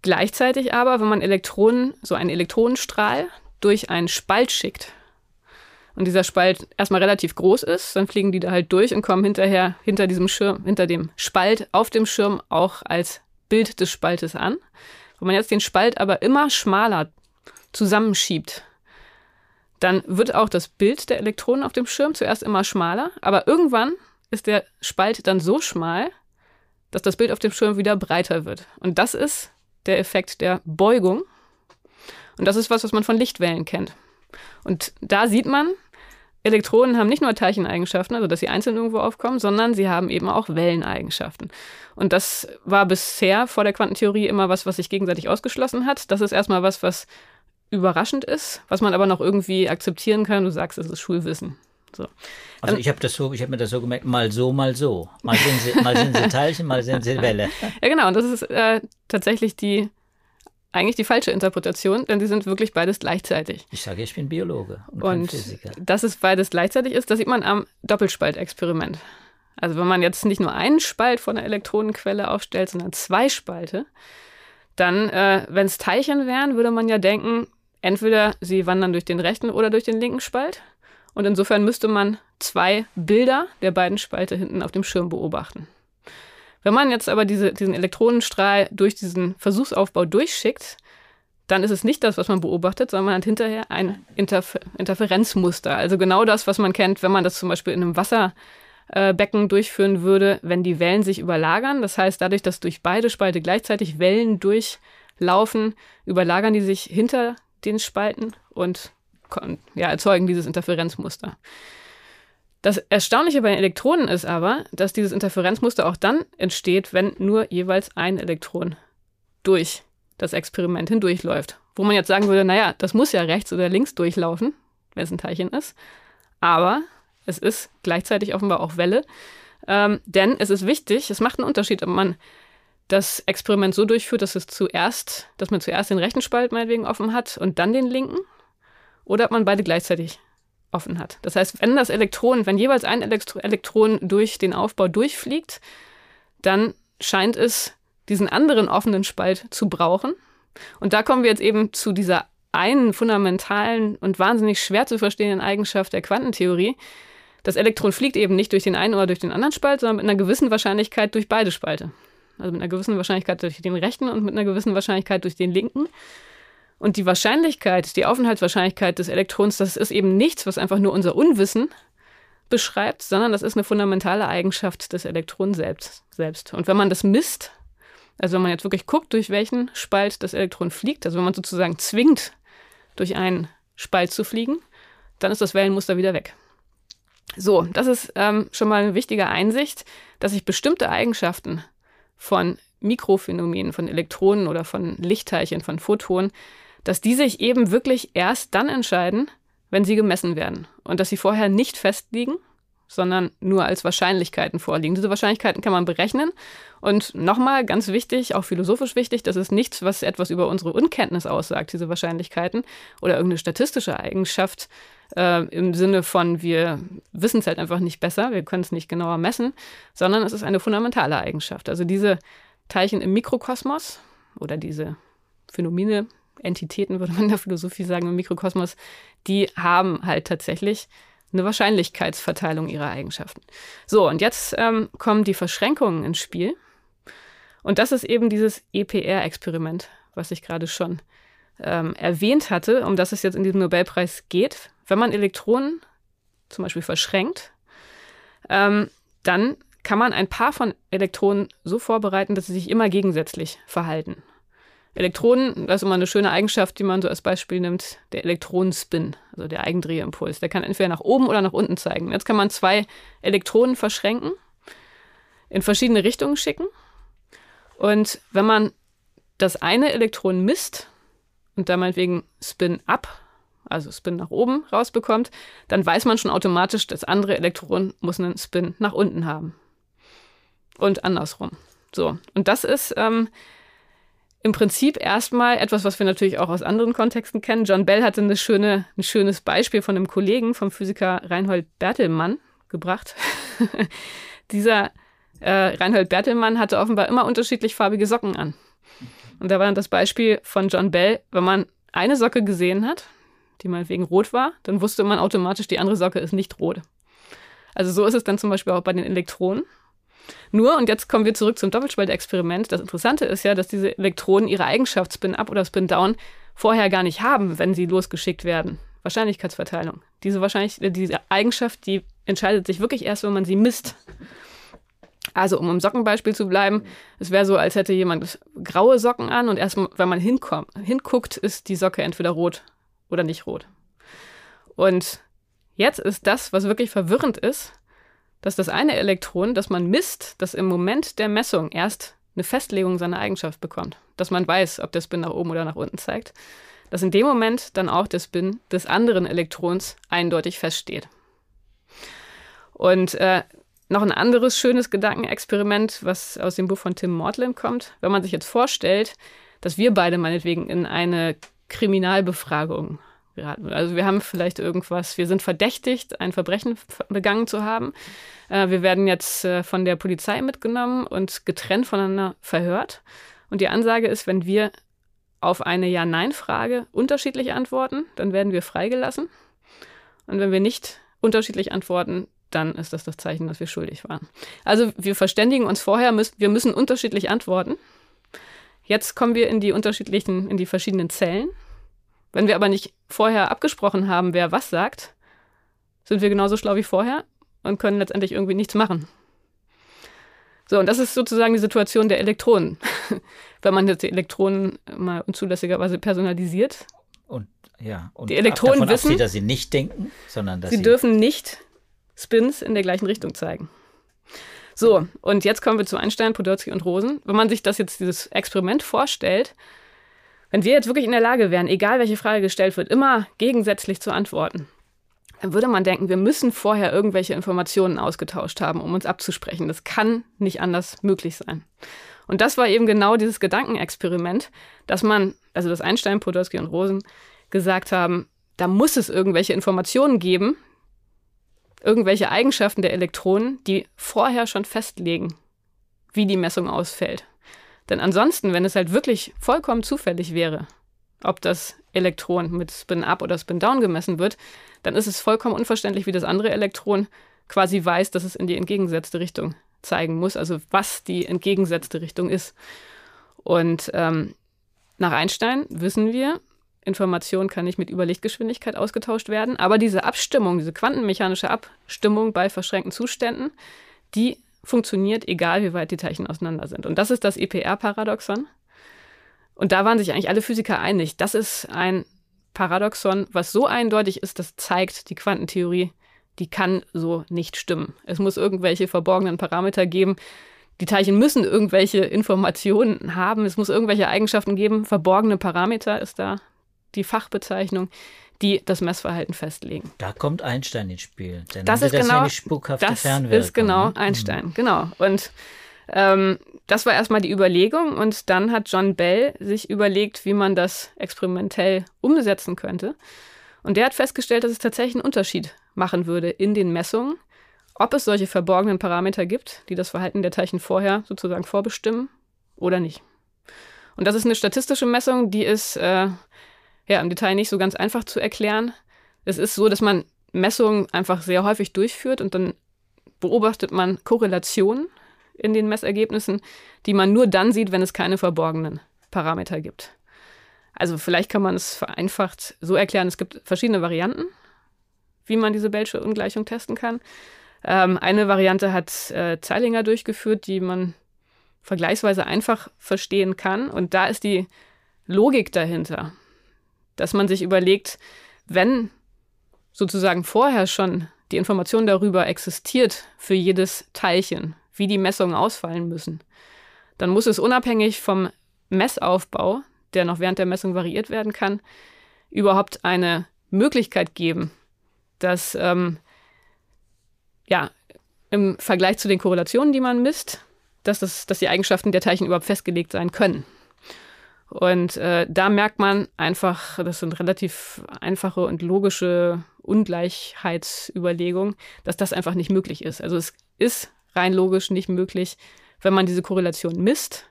Gleichzeitig aber, wenn man Elektronen, so einen Elektronenstrahl durch einen Spalt schickt und dieser Spalt erstmal relativ groß ist, dann fliegen die da halt durch und kommen hinterher hinter diesem Schirm, hinter dem Spalt auf dem Schirm auch als Bild des Spaltes an. Wenn man jetzt den Spalt aber immer schmaler zusammenschiebt, dann wird auch das Bild der Elektronen auf dem Schirm zuerst immer schmaler, aber irgendwann ist der Spalt dann so schmal, dass das Bild auf dem Schirm wieder breiter wird. Und das ist der Effekt der Beugung. Und das ist was, was man von Lichtwellen kennt. Und da sieht man, Elektronen haben nicht nur Teilcheneigenschaften, also dass sie einzeln irgendwo aufkommen, sondern sie haben eben auch Welleneigenschaften. Und das war bisher vor der Quantentheorie immer was, was sich gegenseitig ausgeschlossen hat. Das ist erstmal was, was überraschend ist, was man aber noch irgendwie akzeptieren kann. Du sagst, es ist Schulwissen. So. Also ich habe das so, ich habe mir das so gemerkt, mal so, mal so. Mal sind sie, mal sind sie Teilchen, mal sind sie Welle. Ja, genau. Und das ist äh, tatsächlich die eigentlich die falsche Interpretation, denn sie sind wirklich beides gleichzeitig. Ich sage, ich bin Biologe und, und Physiker. Dass es beides gleichzeitig ist, das sieht man am Doppelspaltexperiment. Also wenn man jetzt nicht nur einen Spalt von der Elektronenquelle aufstellt, sondern zwei Spalte, dann, äh, wenn es Teilchen wären, würde man ja denken, entweder sie wandern durch den rechten oder durch den linken Spalt. Und insofern müsste man zwei Bilder der beiden Spalte hinten auf dem Schirm beobachten. Wenn man jetzt aber diese, diesen Elektronenstrahl durch diesen Versuchsaufbau durchschickt, dann ist es nicht das, was man beobachtet, sondern man hat hinterher ein Interfer Interferenzmuster. Also genau das, was man kennt, wenn man das zum Beispiel in einem Wasserbecken durchführen würde, wenn die Wellen sich überlagern. Das heißt, dadurch, dass durch beide Spalte gleichzeitig Wellen durch laufen, überlagern die sich hinter den Spalten und ja, erzeugen dieses Interferenzmuster. Das Erstaunliche bei den Elektronen ist aber, dass dieses Interferenzmuster auch dann entsteht, wenn nur jeweils ein Elektron durch das Experiment hindurchläuft. Wo man jetzt sagen würde, naja, das muss ja rechts oder links durchlaufen, wenn es ein Teilchen ist. Aber es ist gleichzeitig offenbar auch Welle. Ähm, denn es ist wichtig, es macht einen Unterschied, ob man das Experiment so durchführt, dass es zuerst, dass man zuerst den rechten Spalt meinetwegen offen hat und dann den linken, oder ob man beide gleichzeitig offen hat. Das heißt, wenn das Elektron, wenn jeweils ein Elektro Elektron durch den Aufbau durchfliegt, dann scheint es diesen anderen offenen Spalt zu brauchen. Und da kommen wir jetzt eben zu dieser einen fundamentalen und wahnsinnig schwer zu verstehenden Eigenschaft der Quantentheorie. Das Elektron fliegt eben nicht durch den einen oder durch den anderen Spalt, sondern mit einer gewissen Wahrscheinlichkeit durch beide Spalte. Also mit einer gewissen Wahrscheinlichkeit durch den rechten und mit einer gewissen Wahrscheinlichkeit durch den linken. Und die Wahrscheinlichkeit, die Aufenthaltswahrscheinlichkeit des Elektrons, das ist eben nichts, was einfach nur unser Unwissen beschreibt, sondern das ist eine fundamentale Eigenschaft des Elektrons selbst. selbst. Und wenn man das misst, also wenn man jetzt wirklich guckt, durch welchen Spalt das Elektron fliegt, also wenn man sozusagen zwingt, durch einen Spalt zu fliegen, dann ist das Wellenmuster wieder weg. So, das ist ähm, schon mal eine wichtige Einsicht, dass sich bestimmte Eigenschaften von Mikrophänomenen, von Elektronen oder von Lichtteilchen, von Photonen, dass die sich eben wirklich erst dann entscheiden, wenn sie gemessen werden und dass sie vorher nicht festliegen, sondern nur als Wahrscheinlichkeiten vorliegen. Diese Wahrscheinlichkeiten kann man berechnen. Und nochmal ganz wichtig, auch philosophisch wichtig, das ist nichts, was etwas über unsere Unkenntnis aussagt, diese Wahrscheinlichkeiten oder irgendeine statistische Eigenschaft äh, im Sinne von, wir wissen es halt einfach nicht besser, wir können es nicht genauer messen, sondern es ist eine fundamentale Eigenschaft. Also diese Teilchen im Mikrokosmos oder diese Phänomene, Entitäten, würde man in der Philosophie sagen, im Mikrokosmos, die haben halt tatsächlich eine Wahrscheinlichkeitsverteilung ihrer Eigenschaften. So, und jetzt ähm, kommen die Verschränkungen ins Spiel. Und das ist eben dieses EPR-Experiment, was ich gerade schon ähm, erwähnt hatte, um das es jetzt in diesem Nobelpreis geht. Wenn man Elektronen zum Beispiel verschränkt, ähm, dann kann man ein Paar von Elektronen so vorbereiten, dass sie sich immer gegensätzlich verhalten. Elektronen, das ist immer eine schöne Eigenschaft, die man so als Beispiel nimmt, der Elektronenspin, also der Eigendrehimpuls. Der kann entweder nach oben oder nach unten zeigen. Jetzt kann man zwei Elektronen verschränken, in verschiedene Richtungen schicken. Und wenn man das eine Elektron misst und da meinetwegen Spin up, also Spin nach oben rausbekommt, dann weiß man schon automatisch, das andere Elektron muss einen Spin nach unten haben. Und andersrum. So. Und das ist ähm, im Prinzip erstmal etwas, was wir natürlich auch aus anderen Kontexten kennen. John Bell hatte eine schöne, ein schönes Beispiel von einem Kollegen, vom Physiker Reinhold Bertelmann, gebracht. Dieser äh, Reinhold Bertelmann hatte offenbar immer unterschiedlich farbige Socken an. Und da war dann das Beispiel von John Bell, wenn man eine Socke gesehen hat, die meinetwegen rot war, dann wusste man automatisch, die andere Socke ist nicht rot. Also so ist es dann zum Beispiel auch bei den Elektronen. Nur, und jetzt kommen wir zurück zum Doppelspaltexperiment. Das Interessante ist ja, dass diese Elektronen ihre Eigenschaft Spin-Up oder Spin-Down vorher gar nicht haben, wenn sie losgeschickt werden. Wahrscheinlichkeitsverteilung. Diese, Wahrscheinlich diese Eigenschaft, die entscheidet sich wirklich erst, wenn man sie misst. Also, um im Sockenbeispiel zu bleiben, es wäre so, als hätte jemand graue Socken an und erst, wenn man hinkommt, hinguckt, ist die Socke entweder rot oder nicht rot. Und jetzt ist das, was wirklich verwirrend ist, dass das eine Elektron, das man misst, das im Moment der Messung erst eine Festlegung seiner Eigenschaft bekommt, dass man weiß, ob der Spin nach oben oder nach unten zeigt, dass in dem Moment dann auch der Spin des anderen Elektrons eindeutig feststeht. Und äh, noch ein anderes schönes Gedankenexperiment, was aus dem Buch von Tim Mortland kommt. Wenn man sich jetzt vorstellt, dass wir beide meinetwegen in eine Kriminalbefragung geraten. Also wir haben vielleicht irgendwas, wir sind verdächtigt, ein Verbrechen begangen zu haben. Äh, wir werden jetzt äh, von der Polizei mitgenommen und getrennt voneinander verhört. Und die Ansage ist, wenn wir auf eine Ja-Nein-Frage unterschiedlich antworten, dann werden wir freigelassen. Und wenn wir nicht unterschiedlich antworten, dann ist das das Zeichen, dass wir schuldig waren. Also wir verständigen uns vorher, wir müssen unterschiedlich antworten. Jetzt kommen wir in die unterschiedlichen, in die verschiedenen Zellen wenn wir aber nicht vorher abgesprochen haben, wer was sagt, sind wir genauso schlau wie vorher und können letztendlich irgendwie nichts machen. So, und das ist sozusagen die Situation der Elektronen. wenn man jetzt die Elektronen mal unzulässigerweise personalisiert. Und ja, und die Elektronen davon wissen, absieht, dass sie nicht denken, sondern dass sie, sie dürfen nicht Spins in der gleichen Richtung zeigen. So, und jetzt kommen wir zu Einstein, Podolsky und Rosen. Wenn man sich das jetzt, dieses Experiment vorstellt, wenn wir jetzt wirklich in der Lage wären, egal welche Frage gestellt wird, immer gegensätzlich zu antworten, dann würde man denken, wir müssen vorher irgendwelche Informationen ausgetauscht haben, um uns abzusprechen. Das kann nicht anders möglich sein. Und das war eben genau dieses Gedankenexperiment, dass man, also dass Einstein, Podolsky und Rosen gesagt haben, da muss es irgendwelche Informationen geben, irgendwelche Eigenschaften der Elektronen, die vorher schon festlegen, wie die Messung ausfällt. Denn ansonsten, wenn es halt wirklich vollkommen zufällig wäre, ob das Elektron mit Spin up oder Spin down gemessen wird, dann ist es vollkommen unverständlich, wie das andere Elektron quasi weiß, dass es in die entgegengesetzte Richtung zeigen muss, also was die entgegengesetzte Richtung ist. Und ähm, nach Einstein wissen wir, Information kann nicht mit Überlichtgeschwindigkeit ausgetauscht werden, aber diese Abstimmung, diese quantenmechanische Abstimmung bei verschränkten Zuständen, die funktioniert, egal wie weit die Teilchen auseinander sind. Und das ist das EPR-Paradoxon. Und da waren sich eigentlich alle Physiker einig. Das ist ein Paradoxon, was so eindeutig ist, das zeigt die Quantentheorie, die kann so nicht stimmen. Es muss irgendwelche verborgenen Parameter geben. Die Teilchen müssen irgendwelche Informationen haben. Es muss irgendwelche Eigenschaften geben. Verborgene Parameter ist da die Fachbezeichnung, die das Messverhalten festlegen. Da kommt Einstein ins Spiel. Denn das ist das genau, ja spukhafte das ist genau ne? Einstein, mhm. genau. Und ähm, das war erstmal die Überlegung und dann hat John Bell sich überlegt, wie man das experimentell umsetzen könnte. Und der hat festgestellt, dass es tatsächlich einen Unterschied machen würde in den Messungen, ob es solche verborgenen Parameter gibt, die das Verhalten der Teilchen vorher sozusagen vorbestimmen oder nicht. Und das ist eine statistische Messung, die ist äh, ja im Detail nicht so ganz einfach zu erklären. Es ist so, dass man Messungen einfach sehr häufig durchführt und dann beobachtet man Korrelationen in den Messergebnissen, die man nur dann sieht, wenn es keine verborgenen Parameter gibt. Also vielleicht kann man es vereinfacht so erklären, es gibt verschiedene Varianten, wie man diese Bellsche Ungleichung testen kann. Ähm, eine Variante hat äh, Zeilinger durchgeführt, die man vergleichsweise einfach verstehen kann. Und da ist die Logik dahinter, dass man sich überlegt, wenn sozusagen vorher schon die Information darüber existiert für jedes Teilchen, wie die Messungen ausfallen müssen, dann muss es unabhängig vom Messaufbau, der noch während der Messung variiert werden kann, überhaupt eine Möglichkeit geben, dass ähm, ja, im Vergleich zu den Korrelationen, die man misst, dass, das, dass die Eigenschaften der Teilchen überhaupt festgelegt sein können. Und äh, da merkt man einfach, das sind relativ einfache und logische Ungleichheitsüberlegungen, dass das einfach nicht möglich ist. Also es ist rein logisch nicht möglich, wenn man diese Korrelation misst,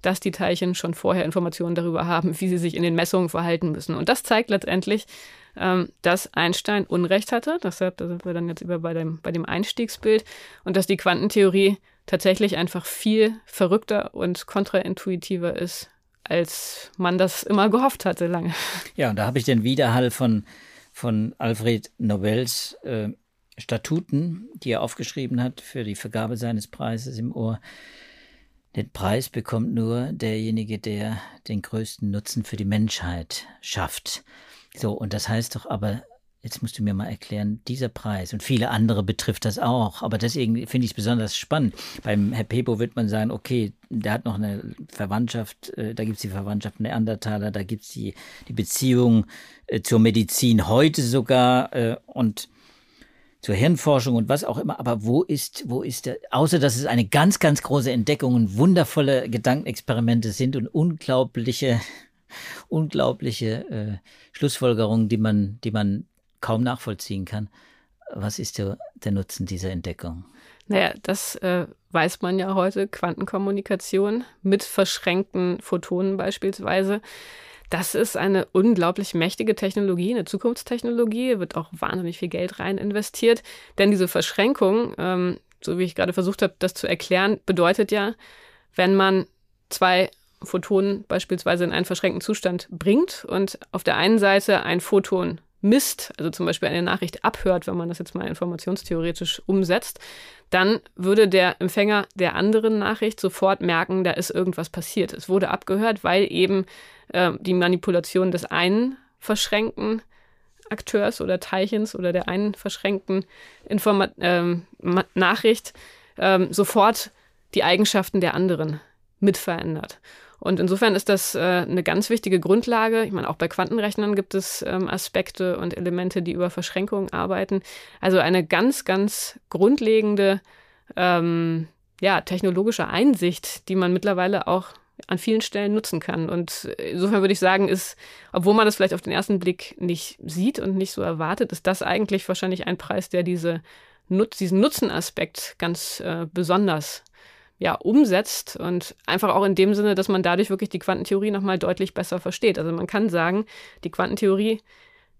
dass die Teilchen schon vorher Informationen darüber haben, wie sie sich in den Messungen verhalten müssen. Und das zeigt letztendlich, ähm, dass Einstein Unrecht hatte. Deshalb da sind wir dann jetzt über bei dem, bei dem Einstiegsbild und dass die Quantentheorie tatsächlich einfach viel verrückter und kontraintuitiver ist, als man das immer gehofft hatte lange. Ja, und da habe ich den Widerhall von, von Alfred Nobels äh, Statuten, die er aufgeschrieben hat für die Vergabe seines Preises im Ohr. Den Preis bekommt nur derjenige, der den größten Nutzen für die Menschheit schafft. So, und das heißt doch aber, jetzt musst du mir mal erklären, dieser Preis und viele andere betrifft das auch, aber deswegen finde ich es besonders spannend. Beim Herr Pepo wird man sagen, okay, der hat noch eine Verwandtschaft, äh, da gibt es die Verwandtschaft Neandertaler, da gibt es die, die Beziehung äh, zur Medizin heute sogar äh, und zur Hirnforschung und was auch immer. Aber wo ist, wo ist der, außer dass es eine ganz, ganz große Entdeckung und wundervolle Gedankenexperimente sind und unglaubliche, unglaubliche äh, Schlussfolgerungen, die man, die man kaum nachvollziehen kann. Was ist der, der Nutzen dieser Entdeckung? Naja, das äh, weiß man ja heute, Quantenkommunikation mit verschränkten Photonen beispielsweise. Das ist eine unglaublich mächtige Technologie, eine Zukunftstechnologie, wird auch wahnsinnig viel Geld rein investiert. Denn diese Verschränkung, ähm, so wie ich gerade versucht habe, das zu erklären, bedeutet ja, wenn man zwei Photonen beispielsweise in einen verschränkten Zustand bringt und auf der einen Seite ein Photon misst, also zum Beispiel eine Nachricht abhört, wenn man das jetzt mal informationstheoretisch umsetzt, dann würde der Empfänger der anderen Nachricht sofort merken, da ist irgendwas passiert. Es wurde abgehört, weil eben äh, die Manipulation des einen verschränkten Akteurs oder Teilchens oder der einen verschränkten Informa ähm, Nachricht ähm, sofort die Eigenschaften der anderen mit verändert. Und insofern ist das äh, eine ganz wichtige Grundlage. Ich meine, auch bei Quantenrechnern gibt es ähm, Aspekte und Elemente, die über Verschränkungen arbeiten. Also eine ganz, ganz grundlegende ähm, ja, technologische Einsicht, die man mittlerweile auch an vielen Stellen nutzen kann. Und insofern würde ich sagen, ist, obwohl man das vielleicht auf den ersten Blick nicht sieht und nicht so erwartet, ist das eigentlich wahrscheinlich ein Preis, der diese diesen Nutzenaspekt ganz äh, besonders ja, umsetzt und einfach auch in dem Sinne, dass man dadurch wirklich die Quantentheorie nochmal deutlich besser versteht. Also man kann sagen, die Quantentheorie,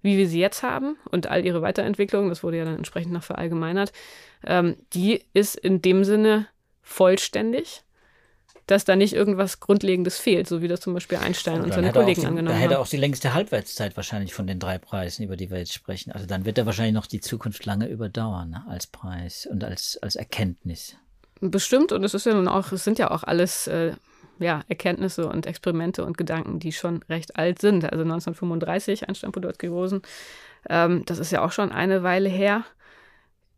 wie wir sie jetzt haben und all ihre Weiterentwicklung, das wurde ja dann entsprechend noch verallgemeinert, ähm, die ist in dem Sinne vollständig, dass da nicht irgendwas Grundlegendes fehlt, so wie das zum Beispiel Einstein und seine Kollegen die, angenommen haben. Da hätte auch die längste Halbwertszeit wahrscheinlich von den drei Preisen, über die wir jetzt sprechen. Also dann wird er wahrscheinlich noch die Zukunft lange überdauern ne, als Preis und als, als Erkenntnis. Bestimmt, und es ist ja nun auch, es sind ja auch alles äh, ja, Erkenntnisse und Experimente und Gedanken, die schon recht alt sind. Also 1935, Einstein, Podolsky, Rosen, ähm, das ist ja auch schon eine Weile her.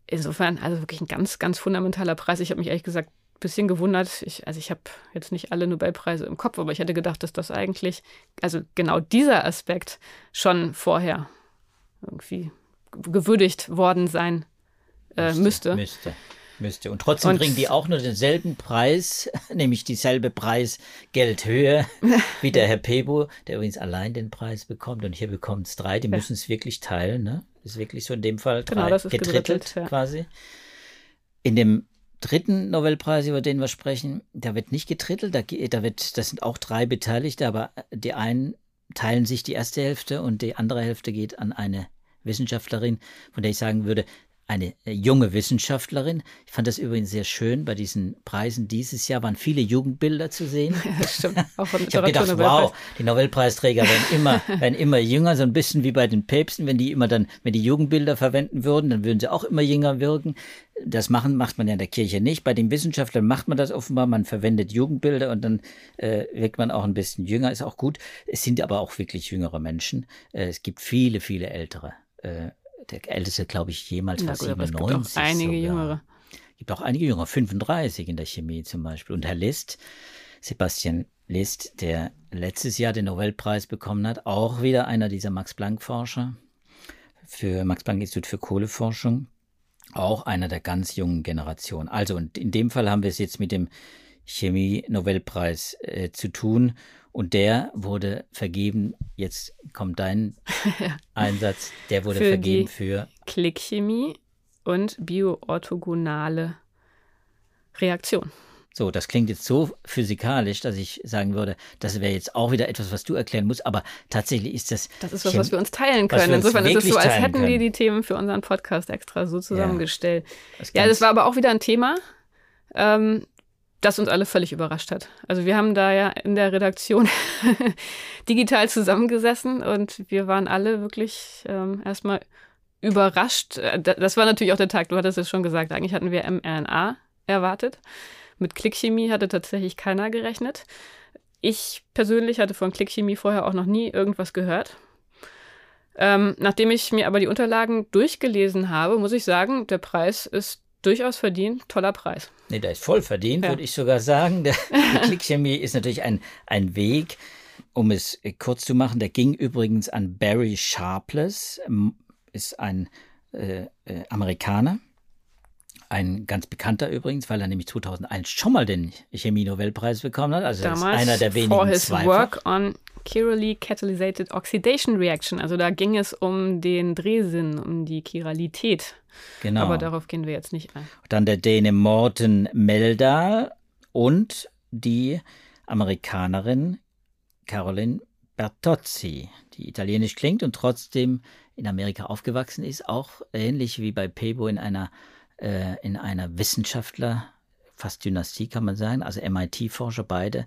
Insofern, also wirklich ein ganz, ganz fundamentaler Preis. Ich habe mich ehrlich gesagt ein bisschen gewundert. Ich, also ich habe jetzt nicht alle Nobelpreise im Kopf, aber ich hätte gedacht, dass das eigentlich, also genau dieser Aspekt schon vorher irgendwie gewürdigt worden sein äh, müsste. Müsste. Müsste. Und trotzdem und kriegen die auch nur denselben Preis, nämlich dieselbe Preisgeldhöhe wie der Herr Pebo, der übrigens allein den Preis bekommt. Und hier bekommt es drei. Die ja. müssen es wirklich teilen. Ne? Das ist wirklich so in dem Fall genau, drei, genau, das ist getrittelt ja. quasi. In dem dritten Nobelpreis, über den wir sprechen, da wird nicht getrittelt. Da, da wird, das sind auch drei Beteiligte, aber die einen teilen sich die erste Hälfte und die andere Hälfte geht an eine Wissenschaftlerin, von der ich sagen würde, eine äh, junge Wissenschaftlerin. Ich fand das übrigens sehr schön. Bei diesen Preisen dieses Jahr waren viele Jugendbilder zu sehen. Ja, stimmt. Auch von ich habe gedacht, wow, die Nobelpreisträger werden immer, werden immer jünger, so ein bisschen wie bei den Päpsten, wenn die immer dann, wenn die Jugendbilder verwenden würden, dann würden sie auch immer jünger wirken. Das machen, macht man ja in der Kirche nicht. Bei den Wissenschaftlern macht man das offenbar. Man verwendet Jugendbilder und dann äh, wirkt man auch ein bisschen jünger. Ist auch gut. Es sind aber auch wirklich jüngere Menschen. Äh, es gibt viele, viele ältere äh, der älteste, glaube ich, jemals war 97. Es gibt auch einige sogar. jüngere. Es gibt auch einige jüngere, 35 in der Chemie zum Beispiel. Und Herr List, Sebastian List, der letztes Jahr den Nobelpreis bekommen hat, auch wieder einer dieser Max-Planck-Forscher für Max-Planck-Institut für Kohleforschung, auch einer der ganz jungen Generation. Also und in dem Fall haben wir es jetzt mit dem Chemie-Nobelpreis äh, zu tun. Und der wurde vergeben, jetzt kommt dein Einsatz, der wurde für vergeben für Klickchemie und bioorthogonale Reaktion. So, das klingt jetzt so physikalisch, dass ich sagen würde, das wäre jetzt auch wieder etwas, was du erklären musst, aber tatsächlich ist das. Das ist was, was wir uns teilen können. Insofern ist es so, als hätten wir die Themen für unseren Podcast extra so zusammengestellt. Ja, ja das war aber auch wieder ein Thema, ähm, das uns alle völlig überrascht hat. Also wir haben da ja in der Redaktion digital zusammengesessen und wir waren alle wirklich ähm, erstmal überrascht. Äh, das war natürlich auch der Tag, du hattest es schon gesagt, eigentlich hatten wir mRNA erwartet. Mit Klickchemie hatte tatsächlich keiner gerechnet. Ich persönlich hatte von Klickchemie vorher auch noch nie irgendwas gehört. Ähm, nachdem ich mir aber die Unterlagen durchgelesen habe, muss ich sagen, der Preis ist durchaus verdient, toller Preis. Nee, der ist voll verdient, ja. würde ich sogar sagen. Der, die Klickchemie ist natürlich ein, ein Weg, um es kurz zu machen. Der ging übrigens an Barry Sharpless, ist ein äh, äh, Amerikaner, ein ganz bekannter übrigens, weil er nämlich 2001 schon mal den Chemie-Nobelpreis bekommen hat. Also Damals einer der wenigen for his Zweifach. work on Chirally Catalyzed Oxidation Reaction. Also da ging es um den Drehsinn, um die Chiralität. Genau. Aber darauf gehen wir jetzt nicht ein. Dann der Däne Morten Meldal und die Amerikanerin Caroline Bertozzi, die italienisch klingt und trotzdem in Amerika aufgewachsen ist, auch ähnlich wie bei Pebo in einer, äh, in einer Wissenschaftler, fast Dynastie kann man sagen, also MIT-Forscher, beide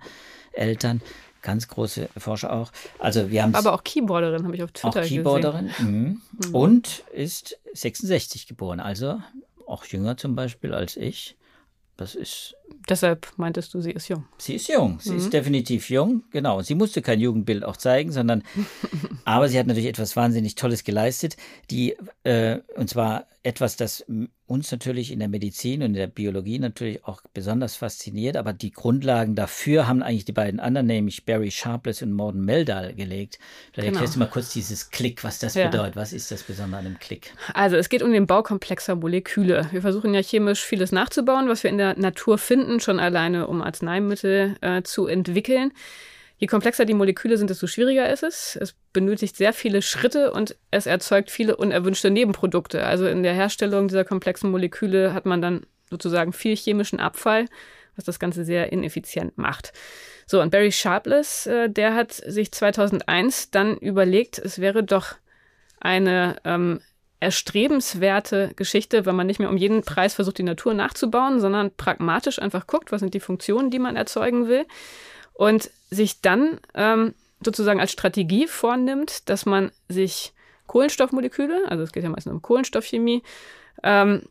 Eltern. Ganz große Forscher auch. Also wir haben aber auch Keyboarderin, habe ich auf Twitter auch Keyboarderin, gesehen. Mhm. Mhm. Und ist 66 geboren, also auch jünger zum Beispiel als ich. Das ist. Deshalb meintest du, sie ist jung. Sie ist jung. Sie mhm. ist definitiv jung. Genau. Sie musste kein Jugendbild auch zeigen, sondern. aber sie hat natürlich etwas wahnsinnig Tolles geleistet. Die, äh, und zwar etwas, das uns natürlich in der Medizin und in der Biologie natürlich auch besonders fasziniert. Aber die Grundlagen dafür haben eigentlich die beiden anderen, nämlich Barry Sharpless und Morden Meldal, gelegt. Vielleicht genau. erklärst du mal kurz dieses Klick, was das ja. bedeutet. Was ist das Besondere an dem Klick? Also es geht um den Bau komplexer Moleküle. Wir versuchen ja chemisch vieles nachzubauen, was wir in der Natur finden, schon alleine um Arzneimittel äh, zu entwickeln. Je komplexer die Moleküle sind, desto schwieriger ist es. Es benötigt sehr viele Schritte und es erzeugt viele unerwünschte Nebenprodukte. Also in der Herstellung dieser komplexen Moleküle hat man dann sozusagen viel chemischen Abfall, was das Ganze sehr ineffizient macht. So, und Barry Sharpless, äh, der hat sich 2001 dann überlegt, es wäre doch eine ähm, erstrebenswerte Geschichte, wenn man nicht mehr um jeden Preis versucht, die Natur nachzubauen, sondern pragmatisch einfach guckt, was sind die Funktionen, die man erzeugen will und sich dann ähm, sozusagen als Strategie vornimmt, dass man sich Kohlenstoffmoleküle, also es geht ja meistens um Kohlenstoffchemie, ähm,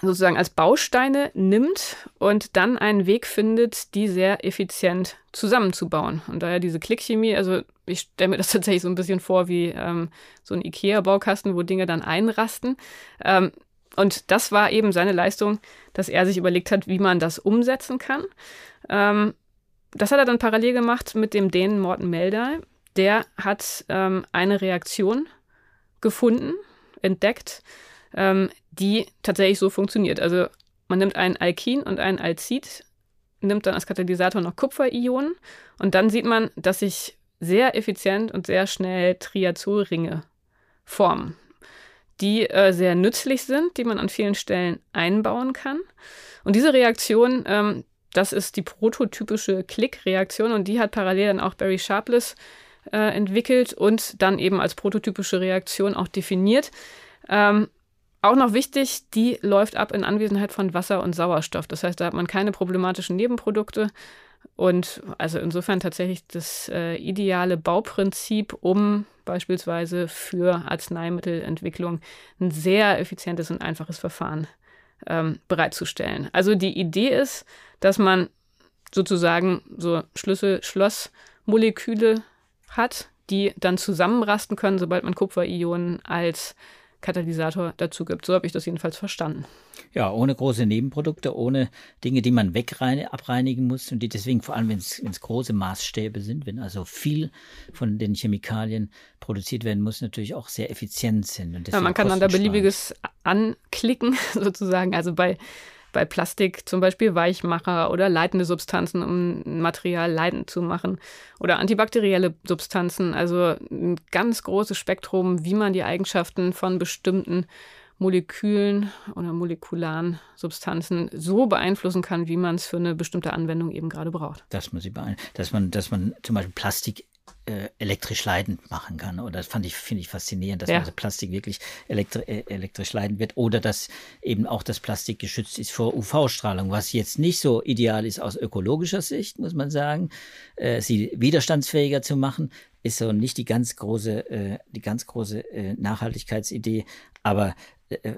sozusagen als Bausteine nimmt und dann einen Weg findet, die sehr effizient zusammenzubauen. Und daher diese Klickchemie, also ich stelle mir das tatsächlich so ein bisschen vor wie ähm, so ein IKEA-Baukasten, wo Dinge dann einrasten. Ähm, und das war eben seine Leistung, dass er sich überlegt hat, wie man das umsetzen kann. Ähm, das hat er dann parallel gemacht mit dem Dänen Morten Meldal. Der hat ähm, eine Reaktion gefunden, entdeckt, ähm, die tatsächlich so funktioniert. Also man nimmt ein Alkin und ein Alzid, nimmt dann als Katalysator noch Kupferionen und dann sieht man, dass sich sehr effizient und sehr schnell Triazolringe formen, die äh, sehr nützlich sind, die man an vielen Stellen einbauen kann. Und diese Reaktion, ähm, das ist die prototypische Klick-Reaktion und die hat parallel dann auch Barry Sharpless äh, entwickelt und dann eben als prototypische Reaktion auch definiert. Ähm, auch noch wichtig, die läuft ab in Anwesenheit von Wasser und Sauerstoff. Das heißt, da hat man keine problematischen Nebenprodukte. Und also insofern tatsächlich das äh, ideale Bauprinzip, um beispielsweise für Arzneimittelentwicklung ein sehr effizientes und einfaches Verfahren ähm, bereitzustellen. Also die Idee ist, dass man sozusagen so Schlüssel-Schloss-Moleküle hat, die dann zusammenrasten können, sobald man Kupferionen als Katalysator dazu gibt. So habe ich das jedenfalls verstanden. Ja, ohne große Nebenprodukte, ohne Dinge, die man wegreine, abreinigen muss und die deswegen, vor allem wenn es große Maßstäbe sind, wenn also viel von den Chemikalien produziert werden muss, natürlich auch sehr effizient sind. ja, man kann dann da beliebiges anklicken, sozusagen. Also bei bei Plastik zum Beispiel Weichmacher oder leitende Substanzen, um Material leitend zu machen. Oder antibakterielle Substanzen, also ein ganz großes Spektrum, wie man die Eigenschaften von bestimmten Molekülen oder molekularen Substanzen so beeinflussen kann, wie man es für eine bestimmte Anwendung eben gerade braucht. Dass man sie beeinflusst, dass man, dass man zum Beispiel Plastik äh, elektrisch leidend machen kann. Oder das fand ich, finde ich faszinierend, dass ja. also Plastik wirklich elektri äh, elektrisch leidend wird. Oder dass eben auch das Plastik geschützt ist vor UV-Strahlung, was jetzt nicht so ideal ist aus ökologischer Sicht, muss man sagen. Äh, sie widerstandsfähiger zu machen, ist so nicht die ganz große, äh, die ganz große äh, Nachhaltigkeitsidee. Aber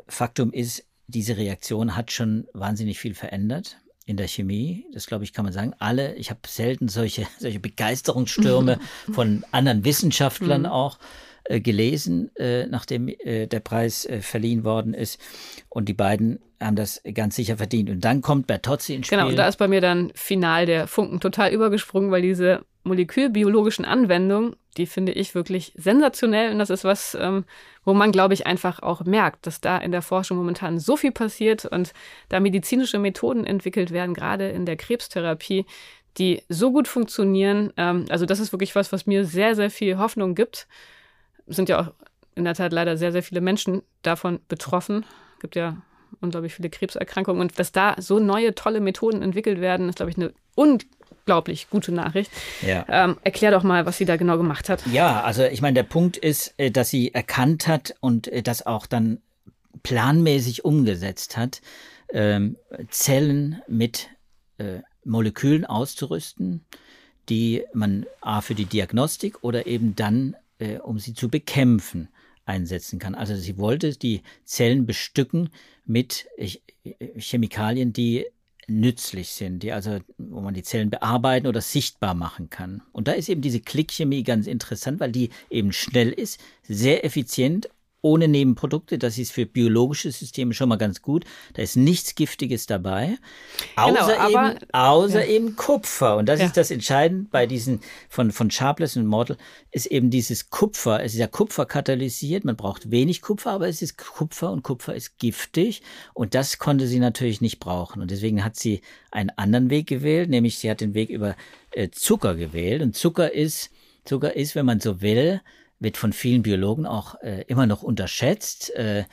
Faktum ist, diese Reaktion hat schon wahnsinnig viel verändert in der Chemie. Das glaube ich, kann man sagen. Alle, ich habe selten solche, solche Begeisterungsstürme von anderen Wissenschaftlern mhm. auch äh, gelesen, äh, nachdem äh, der Preis äh, verliehen worden ist. Und die beiden haben das ganz sicher verdient. Und dann kommt Bertozzi ins Spiel. Genau, und da ist bei mir dann final der Funken total übergesprungen, weil diese molekülbiologischen Anwendungen, die finde ich wirklich sensationell. Und das ist was, ähm, wo man, glaube ich, einfach auch merkt, dass da in der Forschung momentan so viel passiert und da medizinische Methoden entwickelt werden, gerade in der Krebstherapie, die so gut funktionieren. Ähm, also das ist wirklich was, was mir sehr, sehr viel Hoffnung gibt. Sind ja auch in der Tat leider sehr, sehr viele Menschen davon betroffen. Es gibt ja unglaublich viele Krebserkrankungen. Und dass da so neue, tolle Methoden entwickelt werden, ist, glaube ich, eine unglaublich gute Nachricht. Ja. Ähm, erklär doch mal, was sie da genau gemacht hat. Ja, also ich meine, der Punkt ist, äh, dass sie erkannt hat und äh, das auch dann planmäßig umgesetzt hat, ähm, Zellen mit äh, Molekülen auszurüsten, die man A für die Diagnostik oder eben dann, äh, um sie zu bekämpfen, einsetzen kann. Also sie wollte die Zellen bestücken mit Chemikalien, die nützlich sind, die also, wo man die Zellen bearbeiten oder sichtbar machen kann. Und da ist eben diese Klickchemie ganz interessant, weil die eben schnell ist, sehr effizient ohne Nebenprodukte. Das ist für biologische Systeme schon mal ganz gut. Da ist nichts Giftiges dabei. Außer, genau, aber, eben, außer ja. eben Kupfer. Und das ja. ist das Entscheidende bei diesen von, von Sharpless und Mortal, ist eben dieses Kupfer. Es ist ja Kupfer katalysiert. Man braucht wenig Kupfer, aber es ist Kupfer und Kupfer ist giftig. Und das konnte sie natürlich nicht brauchen. Und deswegen hat sie einen anderen Weg gewählt, nämlich sie hat den Weg über äh, Zucker gewählt. Und Zucker ist, Zucker ist, wenn man so will, wird von vielen Biologen auch äh, immer noch unterschätzt. Äh,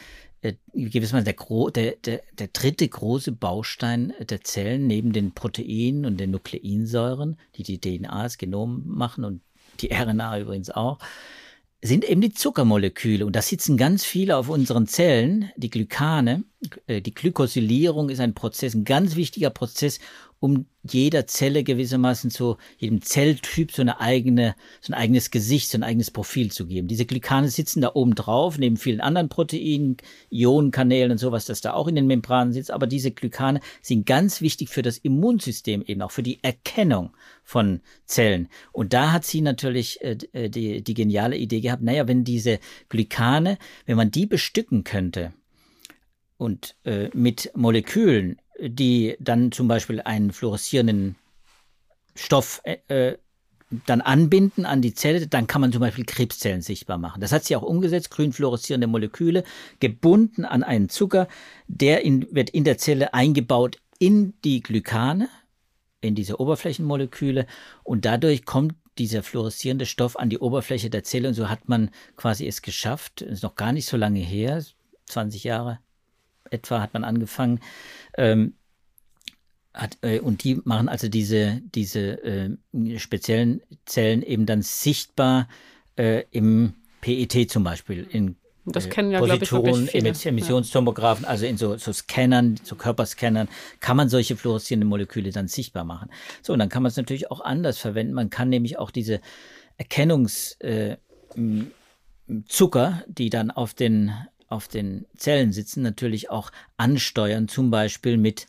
äh, gewissermaßen der, der, der, der dritte große Baustein der Zellen neben den Proteinen und den Nukleinsäuren, die die DNA, das Genom machen und die RNA übrigens auch, sind eben die Zuckermoleküle. Und da sitzen ganz viele auf unseren Zellen, die Glykane. Äh, die Glykosylierung ist ein Prozess, ein ganz wichtiger Prozess, um jeder Zelle gewissermaßen so, jedem Zelltyp so eine eigene, so ein eigenes Gesicht, so ein eigenes Profil zu geben. Diese Glykane sitzen da oben drauf, neben vielen anderen Proteinen, Ionenkanälen und sowas, das da auch in den Membranen sitzt. Aber diese Glykane sind ganz wichtig für das Immunsystem eben auch, für die Erkennung von Zellen. Und da hat sie natürlich äh, äh die, die geniale Idee gehabt, naja, wenn diese Glykane, wenn man die bestücken könnte, und äh, mit Molekülen, die dann zum Beispiel einen fluoreszierenden Stoff äh, äh, dann anbinden an die Zelle, dann kann man zum Beispiel Krebszellen sichtbar machen. Das hat sie auch umgesetzt, grün fluoreszierende Moleküle, gebunden an einen Zucker, der in, wird in der Zelle eingebaut in die Glykane, in diese Oberflächenmoleküle und dadurch kommt dieser fluoreszierende Stoff an die Oberfläche der Zelle und so hat man quasi es geschafft, ist noch gar nicht so lange her, 20 Jahre etwa hat man angefangen, ähm, hat, äh, und die machen also diese, diese äh, speziellen Zellen eben dann sichtbar äh, im PET zum Beispiel, in das äh, kennen ja, Positonen, ich, Emissionstomographen, also in so, so Scannern, so Körperscannern, kann man solche fluoreszierenden Moleküle dann sichtbar machen. So, und dann kann man es natürlich auch anders verwenden. Man kann nämlich auch diese Erkennungszucker, äh, die dann auf den auf den Zellen sitzen, natürlich auch ansteuern, zum Beispiel mit,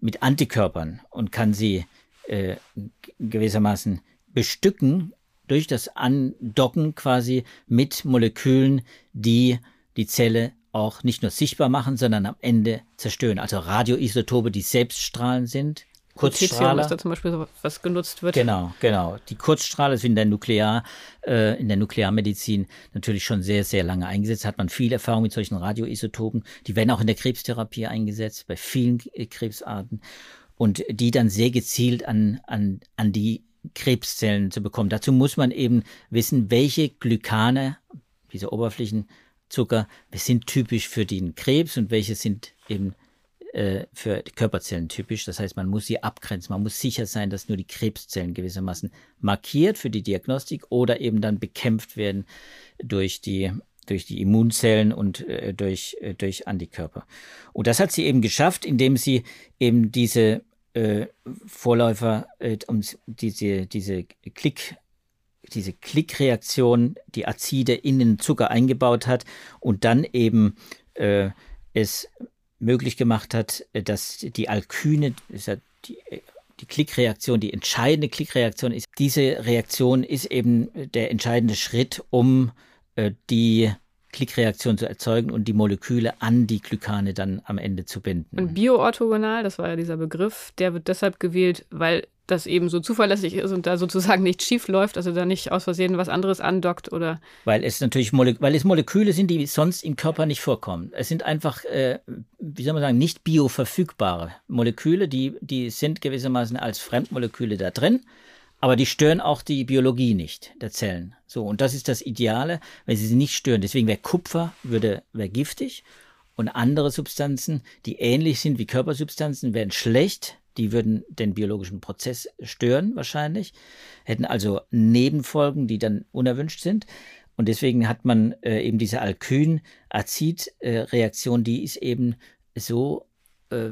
mit Antikörpern und kann sie äh, gewissermaßen bestücken durch das Andocken quasi mit Molekülen, die die Zelle auch nicht nur sichtbar machen, sondern am Ende zerstören. Also Radioisotope, die selbststrahlend sind, Kurzstrahler. ist da zum Beispiel was genutzt wird. Genau, genau. Die Kurzstrahler sind in der Nuklear, äh, in der Nuklearmedizin natürlich schon sehr, sehr lange eingesetzt. Hat man viel Erfahrung mit solchen Radioisotopen. Die werden auch in der Krebstherapie eingesetzt, bei vielen Krebsarten. Und die dann sehr gezielt an, an, an die Krebszellen zu bekommen. Dazu muss man eben wissen, welche Glykane, diese Oberflächenzucker, sind typisch für den Krebs und welche sind eben äh, für Körperzellen typisch. Das heißt, man muss sie abgrenzen. Man muss sicher sein, dass nur die Krebszellen gewissermaßen markiert für die Diagnostik oder eben dann bekämpft werden durch die durch die Immunzellen und äh, durch, äh, durch Antikörper. Und das hat sie eben geschafft, indem sie eben diese äh, Vorläufer, äh, um diese, diese Klick, diese Klickreaktion, die Azide in den Zucker eingebaut hat und dann eben äh, es möglich gemacht hat, äh, dass die Alkyne, die, äh, die Klickreaktion, die entscheidende Klickreaktion ist. Diese Reaktion ist eben der entscheidende Schritt, um äh, die Klickreaktion zu erzeugen und die Moleküle an die Glykane dann am Ende zu binden. Und bioorthogonal, das war ja dieser Begriff, der wird deshalb gewählt, weil das eben so zuverlässig ist und da sozusagen nicht schief läuft, also da nicht aus Versehen was anderes andockt oder. Weil es natürlich Mole weil es Moleküle sind, die sonst im Körper nicht vorkommen. Es sind einfach, äh, wie soll man sagen, nicht bioverfügbare Moleküle, die, die sind gewissermaßen als Fremdmoleküle da drin, aber die stören auch die Biologie nicht der Zellen. So, und das ist das Ideale, wenn sie sie nicht stören. Deswegen wäre Kupfer, würde, wäre giftig und andere Substanzen, die ähnlich sind wie Körpersubstanzen, wären schlecht, die würden den biologischen Prozess stören wahrscheinlich, hätten also Nebenfolgen, die dann unerwünscht sind. Und deswegen hat man äh, eben diese Alkyn-Azid-Reaktion, die ist eben so, äh,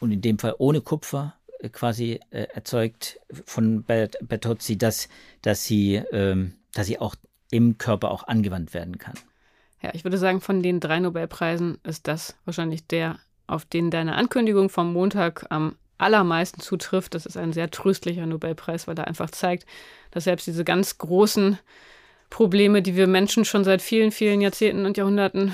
und in dem Fall ohne Kupfer, quasi äh, erzeugt von Bertozzi, dass, dass, sie, ähm, dass sie auch im Körper auch angewandt werden kann. Ja, ich würde sagen, von den drei Nobelpreisen ist das wahrscheinlich der, auf den deine Ankündigung vom Montag am allermeisten zutrifft. Das ist ein sehr tröstlicher Nobelpreis, weil er einfach zeigt, dass selbst diese ganz großen Probleme, die wir Menschen schon seit vielen, vielen Jahrzehnten und Jahrhunderten,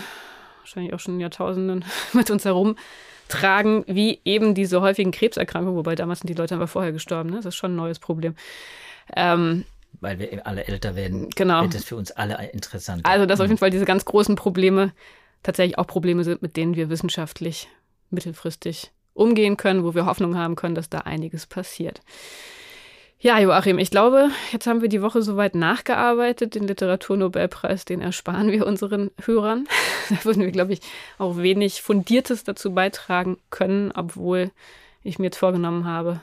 wahrscheinlich auch schon Jahrtausenden mit uns herumtragen, wie eben diese häufigen Krebserkrankungen, wobei damals sind die Leute einfach vorher gestorben. Ne? Das ist schon ein neues Problem. Ähm, weil wir alle älter werden, genau. wird es für uns alle interessant. Also, dass mhm. auf jeden Fall diese ganz großen Probleme tatsächlich auch Probleme sind, mit denen wir wissenschaftlich mittelfristig umgehen können, wo wir Hoffnung haben können, dass da einiges passiert. Ja, Joachim, ich glaube, jetzt haben wir die Woche soweit nachgearbeitet. Den Literaturnobelpreis, den ersparen wir unseren Hörern. da würden wir, glaube ich, auch wenig Fundiertes dazu beitragen können, obwohl ich mir jetzt vorgenommen habe,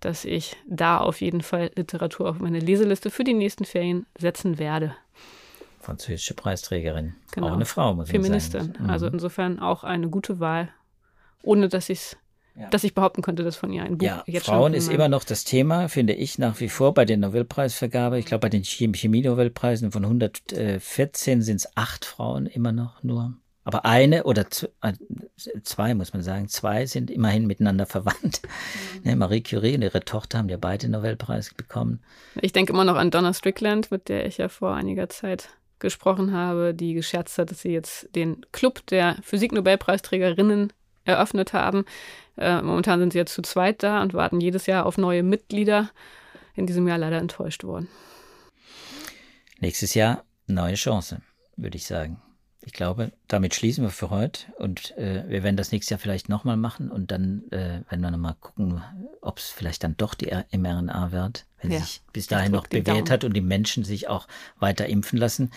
dass ich da auf jeden Fall Literatur auf meine Leseliste für die nächsten Ferien setzen werde. Französische Preisträgerin. Genau. Auch eine Frau, muss Feministin. man sagen. Mhm. Also insofern auch eine gute Wahl, ohne dass ich es ja. dass ich behaupten konnte, dass von ihr ein Buch ja, jetzt Frauen ist immer noch das Thema, finde ich, nach wie vor bei der Nobelpreisvergabe. Ich glaube, bei den Chemie-Nobelpreisen von 114 sind es acht Frauen immer noch nur. Aber eine oder äh, zwei, muss man sagen, zwei sind immerhin miteinander verwandt. Mhm. Marie Curie und ihre Tochter haben ja beide Nobelpreis bekommen. Ich denke immer noch an Donna Strickland, mit der ich ja vor einiger Zeit gesprochen habe, die gescherzt hat, dass sie jetzt den Club der Physik-Nobelpreisträgerinnen eröffnet haben. Äh, momentan sind sie jetzt zu zweit da und warten jedes Jahr auf neue Mitglieder. In diesem Jahr leider enttäuscht worden. Nächstes Jahr neue Chance, würde ich sagen ich glaube, damit schließen wir für heute und äh, wir werden das nächstes Jahr vielleicht nochmal machen und dann äh, werden wir nochmal gucken, ob es vielleicht dann doch die mRNA wird, wenn ja, sich bis dahin noch bewährt hat und die Menschen sich auch weiter impfen lassen.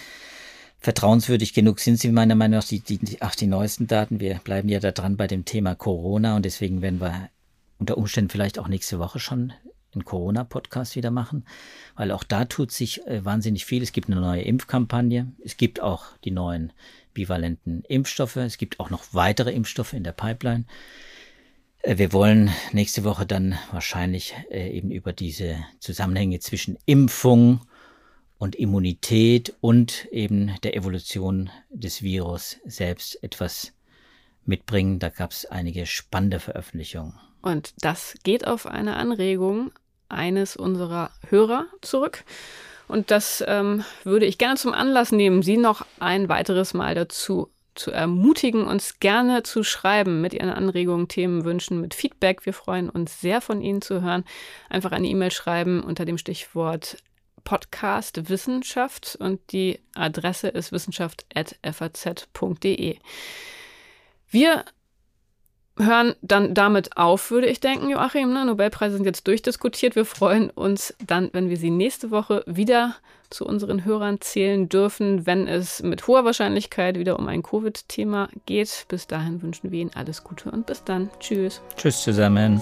Vertrauenswürdig genug sind sie meiner Meinung nach, die, die, ach, die neuesten Daten. Wir bleiben ja da dran bei dem Thema Corona und deswegen werden wir unter Umständen vielleicht auch nächste Woche schon einen Corona-Podcast wieder machen, weil auch da tut sich äh, wahnsinnig viel. Es gibt eine neue Impfkampagne, es gibt auch die neuen bivalenten Impfstoffe, es gibt auch noch weitere Impfstoffe in der Pipeline. Äh, wir wollen nächste Woche dann wahrscheinlich äh, eben über diese Zusammenhänge zwischen Impfung und Immunität und eben der Evolution des Virus selbst etwas mitbringen. Da gab es einige spannende Veröffentlichungen. Und das geht auf eine Anregung eines unserer Hörer zurück. Und das ähm, würde ich gerne zum Anlass nehmen, Sie noch ein weiteres Mal dazu zu ermutigen, uns gerne zu schreiben mit Ihren Anregungen, Themen, Wünschen, mit Feedback. Wir freuen uns sehr von Ihnen zu hören. Einfach eine E-Mail schreiben unter dem Stichwort Podcast Wissenschaft und die Adresse ist wissenschaft.faz.de. Wir hören dann damit auf, würde ich denken, Joachim. Ne? Nobelpreise sind jetzt durchdiskutiert. Wir freuen uns dann, wenn wir sie nächste Woche wieder zu unseren Hörern zählen dürfen, wenn es mit hoher Wahrscheinlichkeit wieder um ein Covid-Thema geht. Bis dahin wünschen wir Ihnen alles Gute und bis dann. Tschüss. Tschüss zusammen.